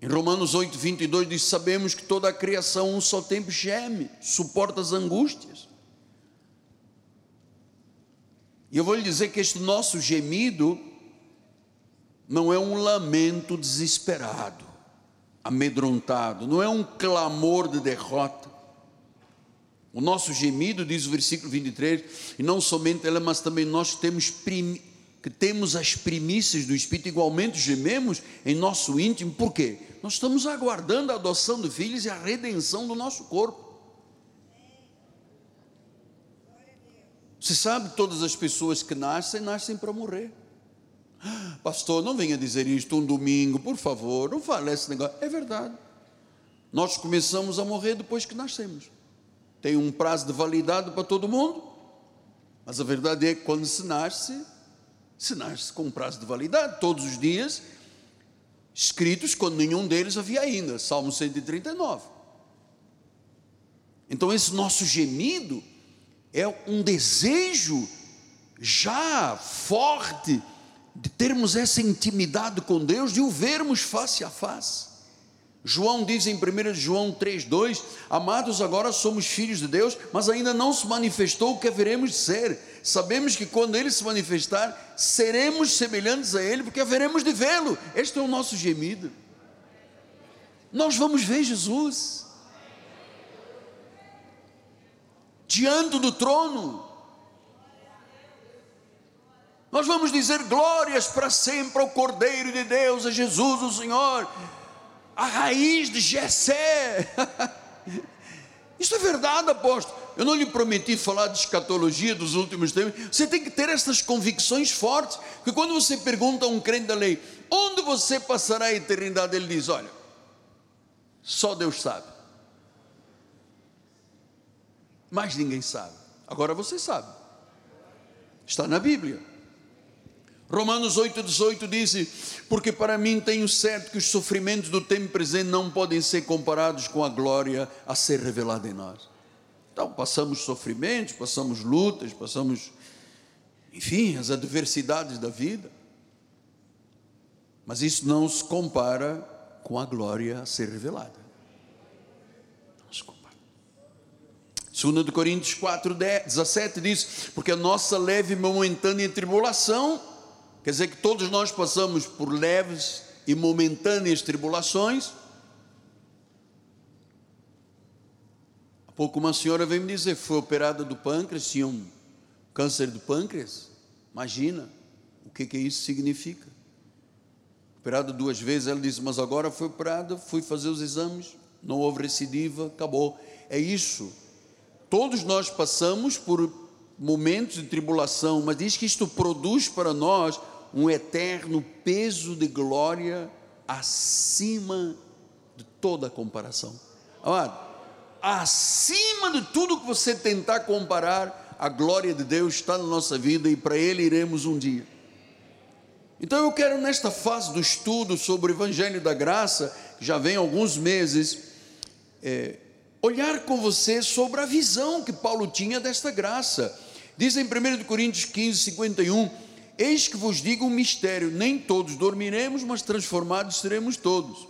Em Romanos 8, 22 diz: Sabemos que toda a criação um só tempo geme, suporta as angústias. E eu vou lhe dizer que este nosso gemido não é um lamento desesperado, amedrontado, não é um clamor de derrota. O nosso gemido, diz o versículo 23, e não somente ela, mas também nós temos prim, que temos as primícias do Espírito, igualmente gememos em nosso íntimo, por quê? Nós estamos aguardando a adoção de filhos e a redenção do nosso corpo. Você sabe, todas as pessoas que nascem, nascem para morrer. Pastor, não venha dizer isto um domingo, por favor, não fale esse negócio. É verdade. Nós começamos a morrer depois que nascemos. Tem um prazo de validade para todo mundo, mas a verdade é que quando se nasce, se nasce com um prazo de validade, todos os dias, escritos quando nenhum deles havia ainda. Salmo 139. Então, esse nosso gemido é um desejo já forte de termos essa intimidade com Deus, de o vermos face a face. João diz em 1 João 3,2: Amados, agora somos filhos de Deus, mas ainda não se manifestou o que haveremos de ser. Sabemos que quando Ele se manifestar, seremos semelhantes a Ele, porque haveremos de vê-lo. Este é o nosso gemido. Nós vamos ver Jesus diante do trono. Nós vamos dizer glórias para sempre ao Cordeiro de Deus, a Jesus o Senhor, a raiz de Jessé. *laughs* Isso é verdade, apóstolo. Eu não lhe prometi falar de escatologia dos últimos tempos. Você tem que ter essas convicções fortes. Que quando você pergunta a um crente da lei, onde você passará a eternidade, ele diz: Olha, só Deus sabe. Mas ninguém sabe. Agora você sabe. Está na Bíblia. Romanos 8,18 diz: Porque para mim tenho certo que os sofrimentos do tempo presente não podem ser comparados com a glória a ser revelada em nós. Então, passamos sofrimentos, passamos lutas, passamos, enfim, as adversidades da vida, mas isso não se compara com a glória a ser revelada. Não se compara. 2 de Coríntios 4, 17 diz: Porque a nossa leve e momentânea tribulação, quer dizer que todos nós passamos por leves e momentâneas tribulações. Há pouco uma senhora veio me dizer: foi operada do pâncreas, tinha um câncer do pâncreas. Imagina o que, que isso significa. Operada duas vezes, ela disse: Mas agora foi operada, fui fazer os exames, não houve recidiva, acabou. É isso Todos nós passamos por momentos de tribulação, mas diz que isto produz para nós um eterno peso de glória acima de toda comparação. Amado, acima de tudo que você tentar comparar, a glória de Deus está na nossa vida e para Ele iremos um dia. Então eu quero, nesta fase do estudo sobre o Evangelho da Graça, já vem alguns meses, é, olhar com você sobre a visão que Paulo tinha desta graça. Diz em 1 Coríntios 15, 51, Eis que vos digo um mistério: nem todos dormiremos, mas transformados seremos todos.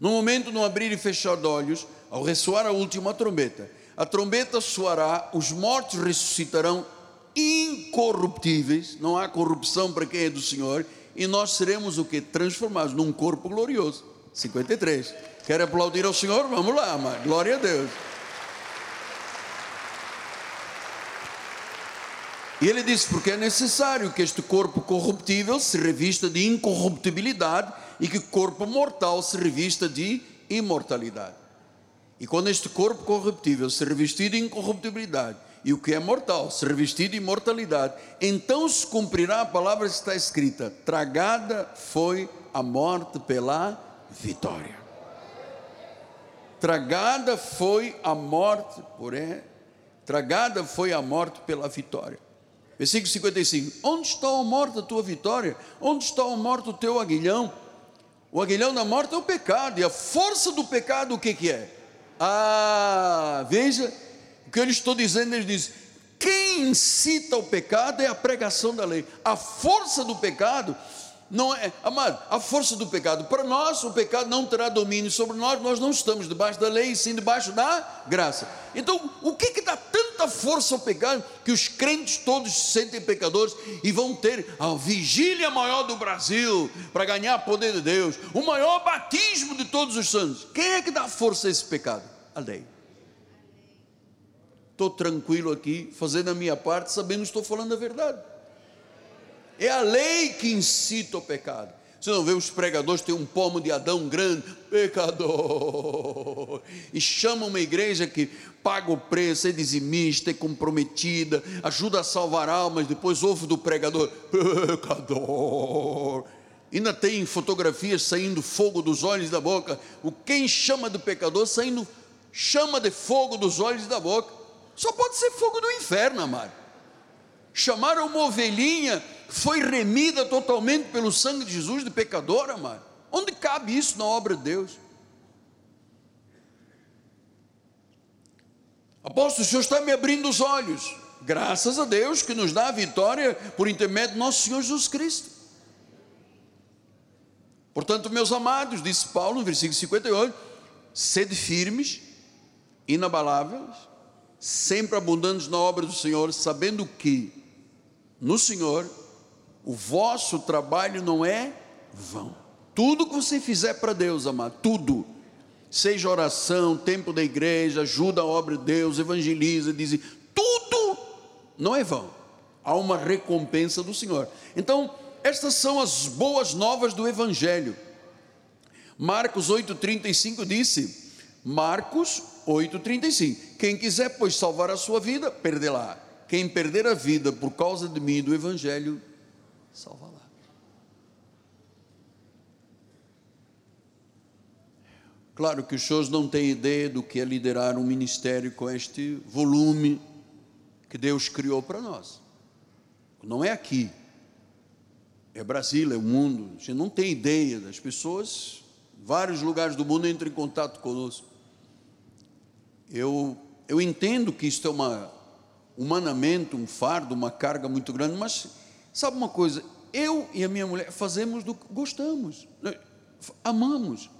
No momento, no abrir e fechar de olhos, ao ressoar a última trombeta, a trombeta soará, os mortos ressuscitarão incorruptíveis, não há corrupção para quem é do Senhor, e nós seremos o que? Transformados num corpo glorioso. 53. Quer aplaudir ao Senhor? Vamos lá, mas glória a Deus. E ele disse: porque é necessário que este corpo corruptível se revista de incorruptibilidade e que o corpo mortal se revista de imortalidade. E quando este corpo corruptível se revestir de incorruptibilidade e o que é mortal se revestir de imortalidade, então se cumprirá a palavra que está escrita: tragada foi a morte pela vitória. Tragada foi a morte, porém, tragada foi a morte pela vitória. Versículo 55: Onde está a morte a tua vitória? Onde está a morte o teu aguilhão? O aguilhão da morte é o pecado, e a força do pecado o que, que é? Ah, veja o que eu estou dizendo, ele diz: quem incita o pecado é a pregação da lei. A força do pecado não é, amado, a força do pecado. Para nós, o pecado não terá domínio sobre nós, nós não estamos debaixo da lei, sim debaixo da graça. Então, o que que dá tanta força ao pecado que os crentes todos se sentem pecadores e vão ter a vigília maior do Brasil para ganhar poder de Deus, o maior batismo de todos os santos? Quem é que dá força a esse pecado? A lei. Estou tranquilo aqui, fazendo a minha parte, sabendo que estou falando a verdade. É a lei que incita o pecado. Você não vê os pregadores tem um pomo de Adão grande, pecador, e chama uma igreja que paga o preço, é dizimista, é comprometida, ajuda a salvar almas, depois ouve do pregador, pecador. Ainda tem fotografias saindo fogo dos olhos da boca. O quem chama de pecador saindo chama de fogo dos olhos da boca. Só pode ser fogo do inferno, amado. Chamaram uma ovelhinha foi remida totalmente pelo sangue de Jesus de pecador, amado. Onde cabe isso na obra de Deus? Apóstolo, o Senhor está me abrindo os olhos. Graças a Deus que nos dá a vitória por intermédio do nosso Senhor Jesus Cristo. Portanto, meus amados, disse Paulo no versículo 58, sede firmes, inabaláveis, sempre abundantes na obra do Senhor, sabendo que no Senhor o vosso trabalho não é vão. Tudo que você fizer para Deus, amado, tudo, seja oração, tempo da igreja, ajuda a obra de Deus, evangeliza, diz, tudo não é vão. Há uma recompensa do Senhor. Então, estas são as boas novas do Evangelho. Marcos 8,35 disse: Marcos 8,35: Quem quiser, pois, salvar a sua vida, perderá. Quem perder a vida por causa de mim do Evangelho, salva lá. Claro que os senhores não têm ideia do que é liderar um ministério com este volume que Deus criou para nós. Não é aqui, é Brasília, é o mundo. A gente não tem ideia das pessoas, vários lugares do mundo entram em contato conosco. Eu, eu entendo que isso é uma, humanamente, um fardo, uma carga muito grande, mas Sabe uma coisa? Eu e a minha mulher fazemos do que gostamos, né? amamos.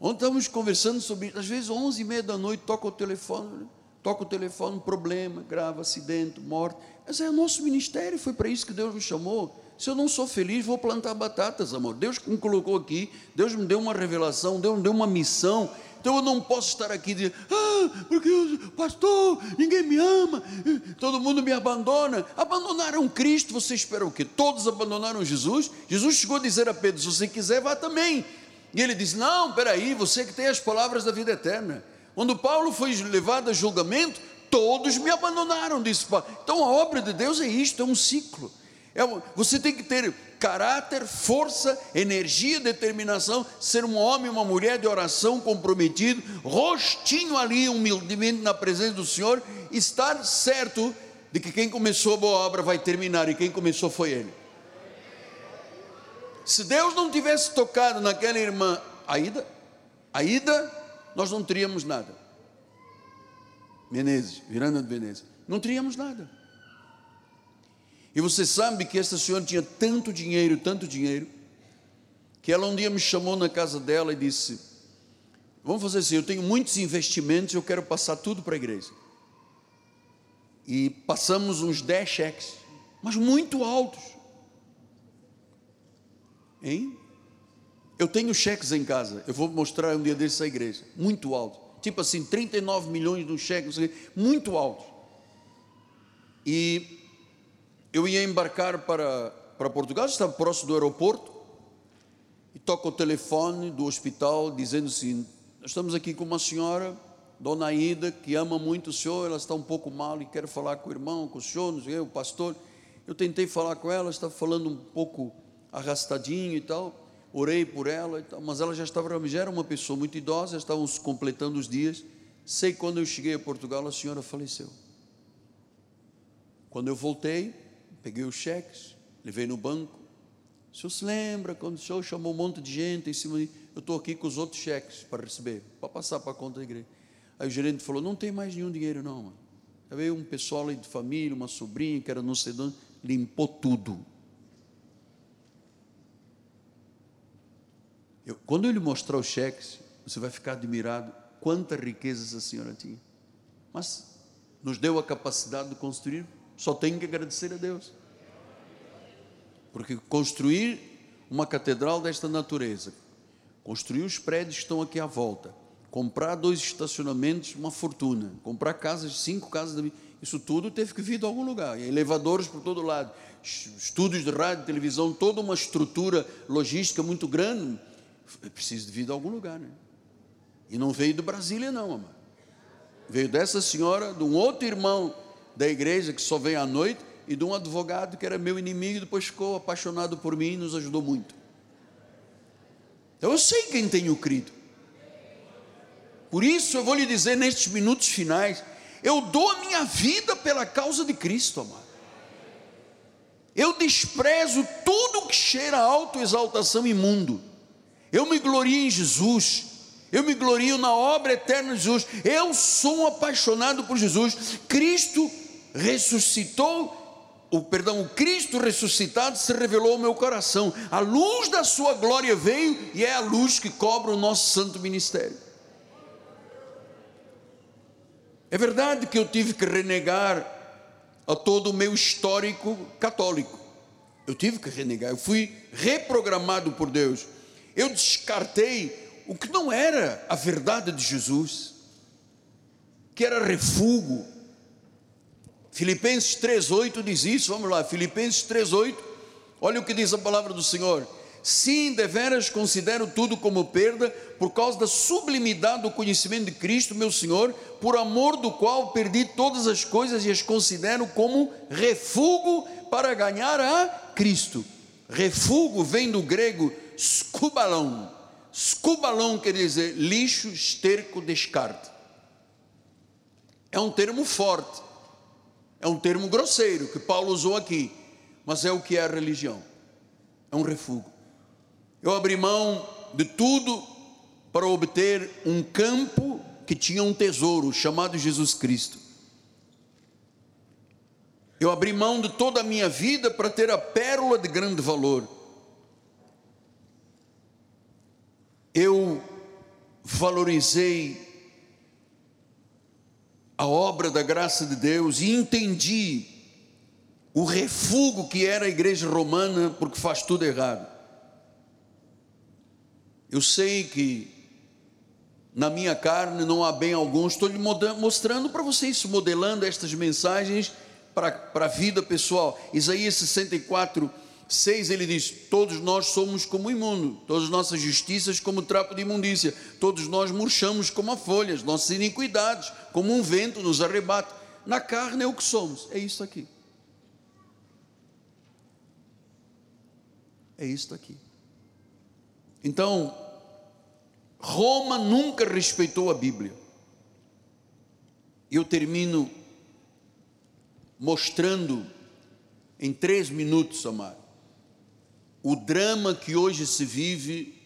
Ontem estávamos conversando sobre. Às vezes, onze e meia da noite, toca o telefone, né? toca o telefone, problema, grave, acidente, morte. Mas é o nosso ministério, foi para isso que Deus nos chamou. Se eu não sou feliz, vou plantar batatas, amor. Deus me colocou aqui, Deus me deu uma revelação, Deus me deu uma missão. Então eu não posso estar aqui dizendo, ah, porque pastor, ninguém me ama, todo mundo me abandona. Abandonaram Cristo, você espera o quê? Todos abandonaram Jesus? Jesus chegou a dizer a Pedro: se você quiser, vá também. E ele diz: Não, peraí, você que tem as palavras da vida eterna. Quando Paulo foi levado a julgamento, todos me abandonaram, disse Paulo. Então a obra de Deus é isto, é um ciclo. É, você tem que ter caráter, força, energia, determinação, ser um homem, uma mulher de oração comprometido, rostinho ali humildemente na presença do Senhor, estar certo de que quem começou a boa obra vai terminar e quem começou foi Ele. Se Deus não tivesse tocado naquela irmã Aida, Aida, nós não teríamos nada. Menezes, Viranda de Veneza, não teríamos nada. E você sabe que essa senhora tinha tanto dinheiro, tanto dinheiro, que ela um dia me chamou na casa dela e disse: Vamos fazer assim, eu tenho muitos investimentos, eu quero passar tudo para a igreja. E passamos uns 10 cheques, mas muito altos. Hein? Eu tenho cheques em casa, eu vou mostrar um dia desses à igreja, muito alto. Tipo assim, 39 milhões de cheque, muito alto. E eu ia embarcar para, para Portugal, estava próximo do aeroporto, e toca o telefone do hospital dizendo assim: Nós estamos aqui com uma senhora, Dona Aida, que ama muito o senhor, ela está um pouco mal e quer falar com o irmão, com o senhor, não sei, o pastor. Eu tentei falar com ela, está falando um pouco arrastadinho e tal, orei por ela, tal, mas ela já estava, já era uma pessoa muito idosa, estávamos completando os dias. Sei que quando eu cheguei a Portugal, a senhora faleceu. Quando eu voltei, peguei os cheques, levei no banco. O senhor se lembra quando o senhor chamou um monte de gente em cima de. Eu estou aqui com os outros cheques para receber, para passar para a conta da igreja. Aí o gerente falou: Não tem mais nenhum dinheiro, não, mano. Aí veio um pessoal aí de família, uma sobrinha que era no sedã, limpou tudo. Eu, quando eu lhe mostrar os cheques, você vai ficar admirado quanta riqueza essa senhora tinha. Mas nos deu a capacidade de construir só tenho que agradecer a Deus. Porque construir uma catedral desta natureza, construir os prédios que estão aqui à volta, comprar dois estacionamentos, uma fortuna, comprar casas, cinco casas, isso tudo teve que vir de algum lugar. elevadores por todo lado, estúdios de rádio, televisão, toda uma estrutura logística muito grande, é preciso de vir de algum lugar, né? E não veio de Brasília, não, amado. Veio dessa senhora, de um outro irmão da igreja que só vem à noite e de um advogado que era meu inimigo e depois ficou apaixonado por mim e nos ajudou muito. Então eu sei quem tenho crido. Por isso eu vou lhe dizer nestes minutos finais, eu dou a minha vida pela causa de Cristo, amado. Eu desprezo tudo que cheira a autoexaltação imundo. Eu me glorio em Jesus. Eu me glorio na obra eterna de Jesus. Eu sou um apaixonado por Jesus. Cristo ressuscitou, o perdão, o Cristo ressuscitado se revelou ao meu coração. A luz da sua glória veio e é a luz que cobre o nosso santo ministério. É verdade que eu tive que renegar a todo o meu histórico católico. Eu tive que renegar, eu fui reprogramado por Deus. Eu descartei o que não era a verdade de Jesus, que era refúgio, Filipenses 3,8 diz isso, vamos lá, Filipenses 3,8, olha o que diz a palavra do Senhor. Sim, deveras considero tudo como perda, por causa da sublimidade do conhecimento de Cristo, meu Senhor, por amor do qual perdi todas as coisas e as considero como refúgio para ganhar a Cristo. Refúgio vem do grego scubalão. Scubalão quer dizer lixo, esterco, descarte. É um termo forte é um termo grosseiro que Paulo usou aqui, mas é o que é a religião. É um refúgio. Eu abri mão de tudo para obter um campo que tinha um tesouro chamado Jesus Cristo. Eu abri mão de toda a minha vida para ter a pérola de grande valor. Eu valorizei a obra da graça de Deus e entendi o refúgio que era a igreja romana, porque faz tudo errado. Eu sei que na minha carne não há bem algum, estou lhe mostrando para vocês, modelando estas mensagens para, para a vida pessoal. Isaías 64, 6 ele diz: Todos nós somos como imundo, todas nossas justiças como trapo de imundícia, todos nós murchamos como a folhas, nossas iniquidades, como um vento nos arrebata. Na carne é o que somos, é isso aqui. É isto aqui. Então, Roma nunca respeitou a Bíblia. Eu termino mostrando em três minutos, amado, o drama que hoje se vive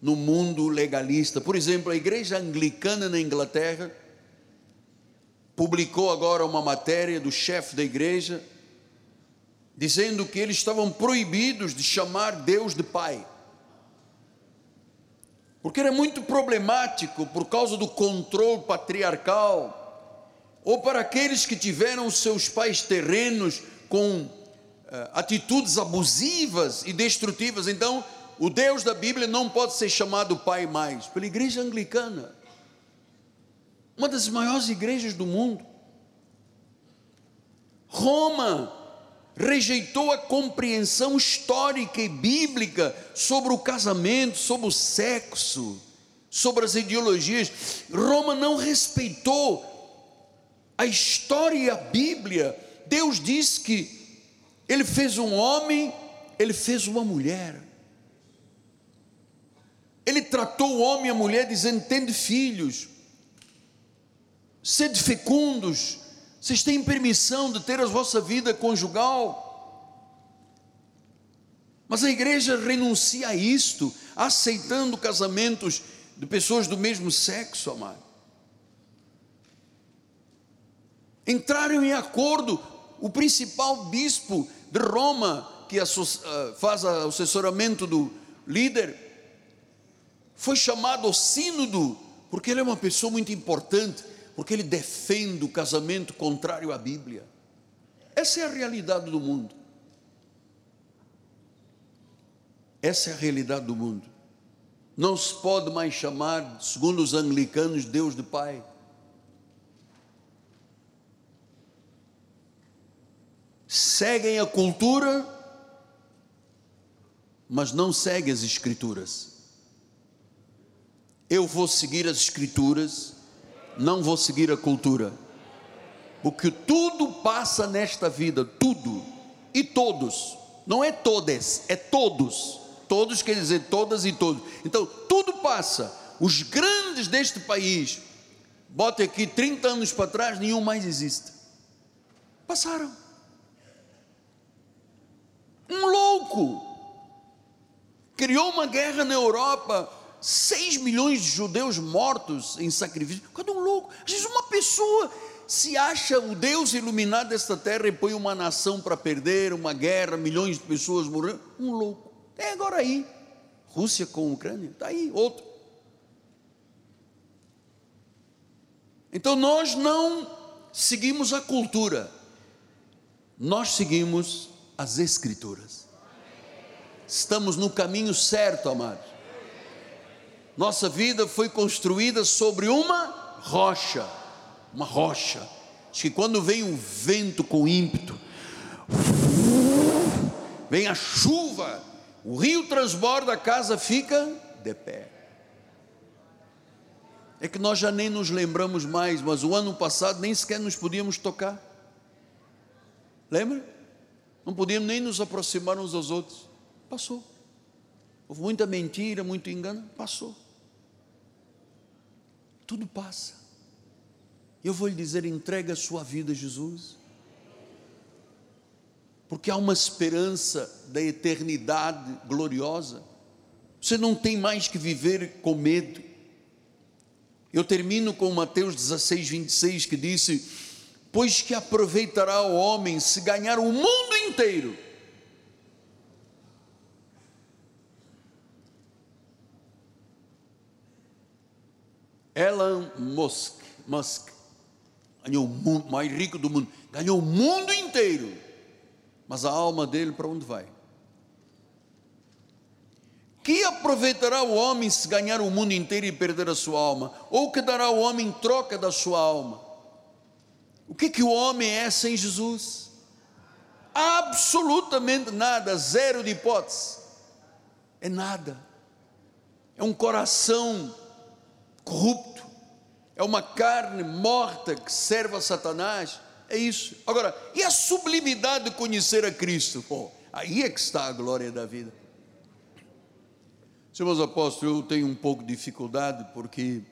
no mundo legalista. Por exemplo, a igreja anglicana na Inglaterra publicou agora uma matéria do chefe da igreja dizendo que eles estavam proibidos de chamar Deus de Pai. Porque era muito problemático por causa do controle patriarcal, ou para aqueles que tiveram seus pais terrenos com atitudes abusivas e destrutivas. Então, o Deus da Bíblia não pode ser chamado Pai mais, pela igreja anglicana, uma das maiores igrejas do mundo. Roma rejeitou a compreensão histórica e bíblica sobre o casamento, sobre o sexo, sobre as ideologias. Roma não respeitou a história e a Bíblia. Deus diz que Ele fez um homem, Ele fez uma mulher. Ele tratou o homem e a mulher dizendo: tende filhos, sede fecundos, vocês têm permissão de ter a vossa vida conjugal? Mas a igreja renuncia a isto, aceitando casamentos de pessoas do mesmo sexo, amado. Entraram em acordo, o principal bispo de Roma, que ah, faz o assessoramento do líder, foi chamado ao sínodo, porque ele é uma pessoa muito importante porque ele defende o casamento contrário à Bíblia. Essa é a realidade do mundo. Essa é a realidade do mundo. Não se pode mais chamar, segundo os anglicanos, Deus de Pai. Seguem a cultura, mas não seguem as Escrituras. Eu vou seguir as Escrituras não vou seguir a cultura. Porque tudo passa nesta vida, tudo, e todos, não é todas, é todos. Todos quer dizer todas e todos. Então, tudo passa. Os grandes deste país, bote aqui 30 anos para trás, nenhum mais existe. Passaram. Um louco criou uma guerra na Europa 6 milhões de judeus mortos em sacrifício. Cadê um louco? Às vezes uma pessoa se acha o Deus iluminado desta terra e põe uma nação para perder, uma guerra, milhões de pessoas morrendo. Um louco. É agora aí. Rússia com a Ucrânia. Está aí, outro. Então nós não seguimos a cultura, nós seguimos as Escrituras. Estamos no caminho certo, amados. Nossa vida foi construída sobre uma rocha, uma rocha. Acho que quando vem um vento com ímpeto, vem a chuva, o rio transborda, a casa fica de pé. É que nós já nem nos lembramos mais, mas o ano passado nem sequer nos podíamos tocar. Lembra? Não podíamos nem nos aproximar uns aos outros. Passou. Houve muita mentira, muito engano, passou. Tudo passa. Eu vou lhe dizer: entregue a sua vida a Jesus. Porque há uma esperança da eternidade gloriosa. Você não tem mais que viver com medo. Eu termino com Mateus 16, 26, que disse: Pois que aproveitará o homem se ganhar o mundo inteiro Elon Musk, Musk ganhou o mundo, mais rico do mundo, ganhou o mundo inteiro. Mas a alma dele para onde vai? Que aproveitará o homem se ganhar o mundo inteiro e perder a sua alma? Ou que dará o homem em troca da sua alma? O que, que o homem é sem Jesus? Absolutamente nada, zero de hipótese. É nada. É um coração corrupto. É uma carne morta que serve a Satanás. É isso. Agora, e a sublimidade de conhecer a Cristo? Pô, aí é que está a glória da vida. Senhores apóstolos, eu tenho um pouco de dificuldade porque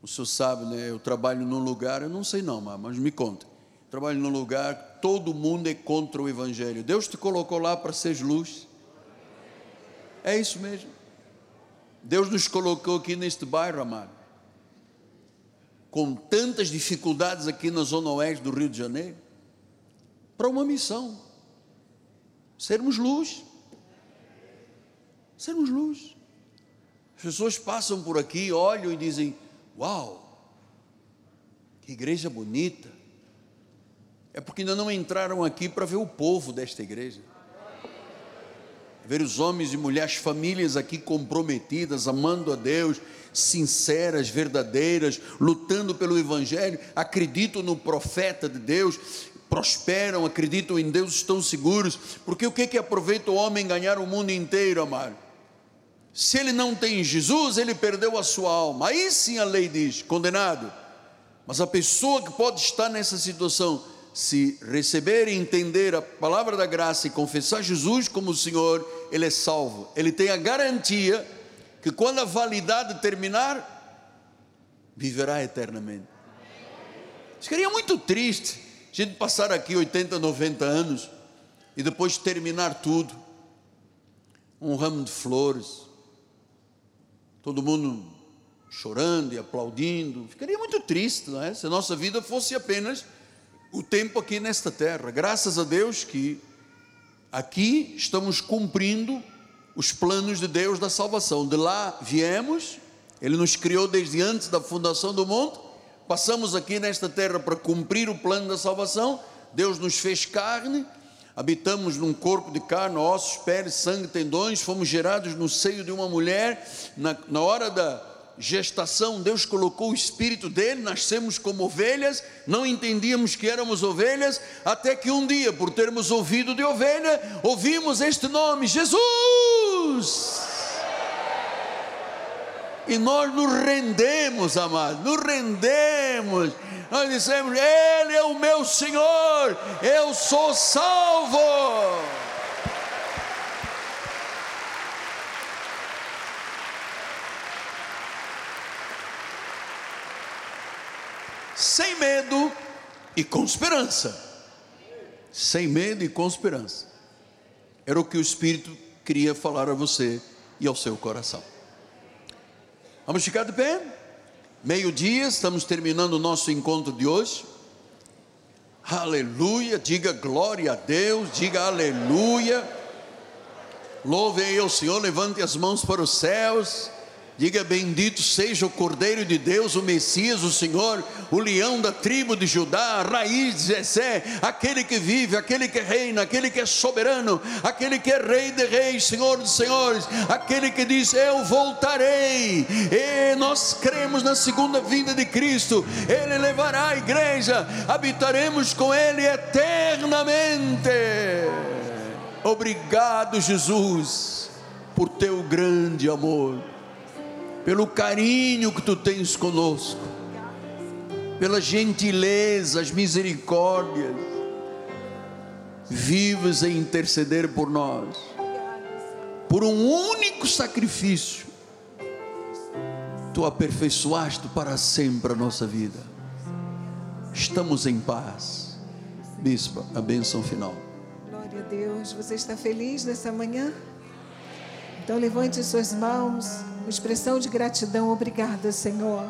o senhor sabe, né? Eu trabalho num lugar, eu não sei não, mas me conta. Trabalho num lugar, todo mundo é contra o Evangelho. Deus te colocou lá para ser luz. É isso mesmo. Deus nos colocou aqui neste bairro, amado. Com tantas dificuldades aqui na zona oeste do Rio de Janeiro. Para uma missão. Sermos luz sermos luz. As pessoas passam por aqui, olham e dizem: Uau, que igreja bonita. É porque ainda não entraram aqui para ver o povo desta igreja. Ver os homens e mulheres, famílias aqui comprometidas, amando a Deus, sinceras, verdadeiras, lutando pelo Evangelho, acreditam no profeta de Deus, prosperam, acreditam em Deus, estão seguros. Porque o que, que aproveita o homem ganhar o mundo inteiro, amado? Se ele não tem Jesus, ele perdeu a sua alma. Aí sim a lei diz: condenado. Mas a pessoa que pode estar nessa situação, se receber e entender a palavra da graça e confessar Jesus como o Senhor, ele é salvo. Ele tem a garantia que quando a validade terminar, viverá eternamente. Seria muito triste a gente passar aqui 80, 90 anos e depois terminar tudo. Um ramo de flores, todo mundo chorando e aplaudindo. Ficaria muito triste, não é? Se a nossa vida fosse apenas o tempo aqui nesta terra. Graças a Deus que aqui estamos cumprindo os planos de Deus da salvação. De lá viemos, Ele nos criou desde antes da fundação do mundo, passamos aqui nesta terra para cumprir o plano da salvação. Deus nos fez carne habitamos num corpo de carne, ossos, pele, sangue, tendões, fomos gerados no seio de uma mulher, na, na hora da gestação, Deus colocou o espírito dele, nascemos como ovelhas, não entendíamos que éramos ovelhas, até que um dia, por termos ouvido de ovelha, ouvimos este nome: Jesus e nós nos rendemos, amados, nos rendemos. Nós dissemos: Ele é o meu Senhor, eu sou salvo. Sem medo e com esperança. Sem medo e com esperança. Era o que o Espírito queria falar a você e ao seu coração. Vamos ficar de pé? Meio-dia, estamos terminando o nosso encontro de hoje. Aleluia, diga glória a Deus, diga aleluia. Louve aí o Senhor, levante as mãos para os céus. Diga bendito seja o Cordeiro de Deus, o Messias, o Senhor, o leão da tribo de Judá, a raiz de Jessé, aquele que vive, aquele que reina, aquele que é soberano, aquele que é rei de reis, Senhor dos senhores, aquele que diz: Eu voltarei. E nós cremos na segunda vinda de Cristo. Ele levará a igreja, habitaremos com ele eternamente. Obrigado, Jesus, por teu grande amor pelo carinho que tu tens conosco, pela gentileza, as misericórdias, vives a interceder por nós, por um único sacrifício, tu aperfeiçoaste para sempre a nossa vida. Estamos em paz. Bispa, a bênção final. Glória a Deus. Você está feliz nessa manhã? Então levante suas mãos, uma expressão de gratidão. Obrigada, Senhor.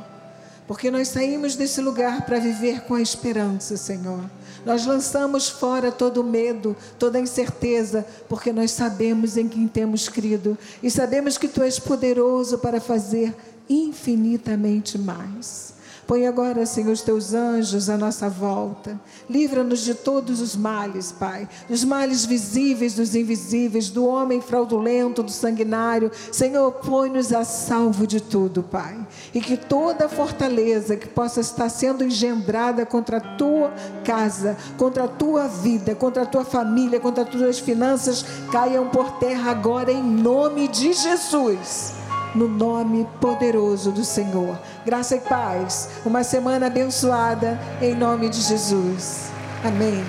Porque nós saímos desse lugar para viver com a esperança, Senhor. Nós lançamos fora todo medo, toda incerteza, porque nós sabemos em quem temos crido e sabemos que Tu és poderoso para fazer infinitamente mais. Põe agora, Senhor, os teus anjos à nossa volta. Livra-nos de todos os males, Pai. Dos males visíveis, dos invisíveis, do homem fraudulento, do sanguinário. Senhor, põe-nos a salvo de tudo, Pai. E que toda fortaleza que possa estar sendo engendrada contra a tua casa, contra a tua vida, contra a tua família, contra as tuas finanças, caiam por terra agora em nome de Jesus no nome poderoso do Senhor. Graça e paz. Uma semana abençoada em nome de Jesus. Amém.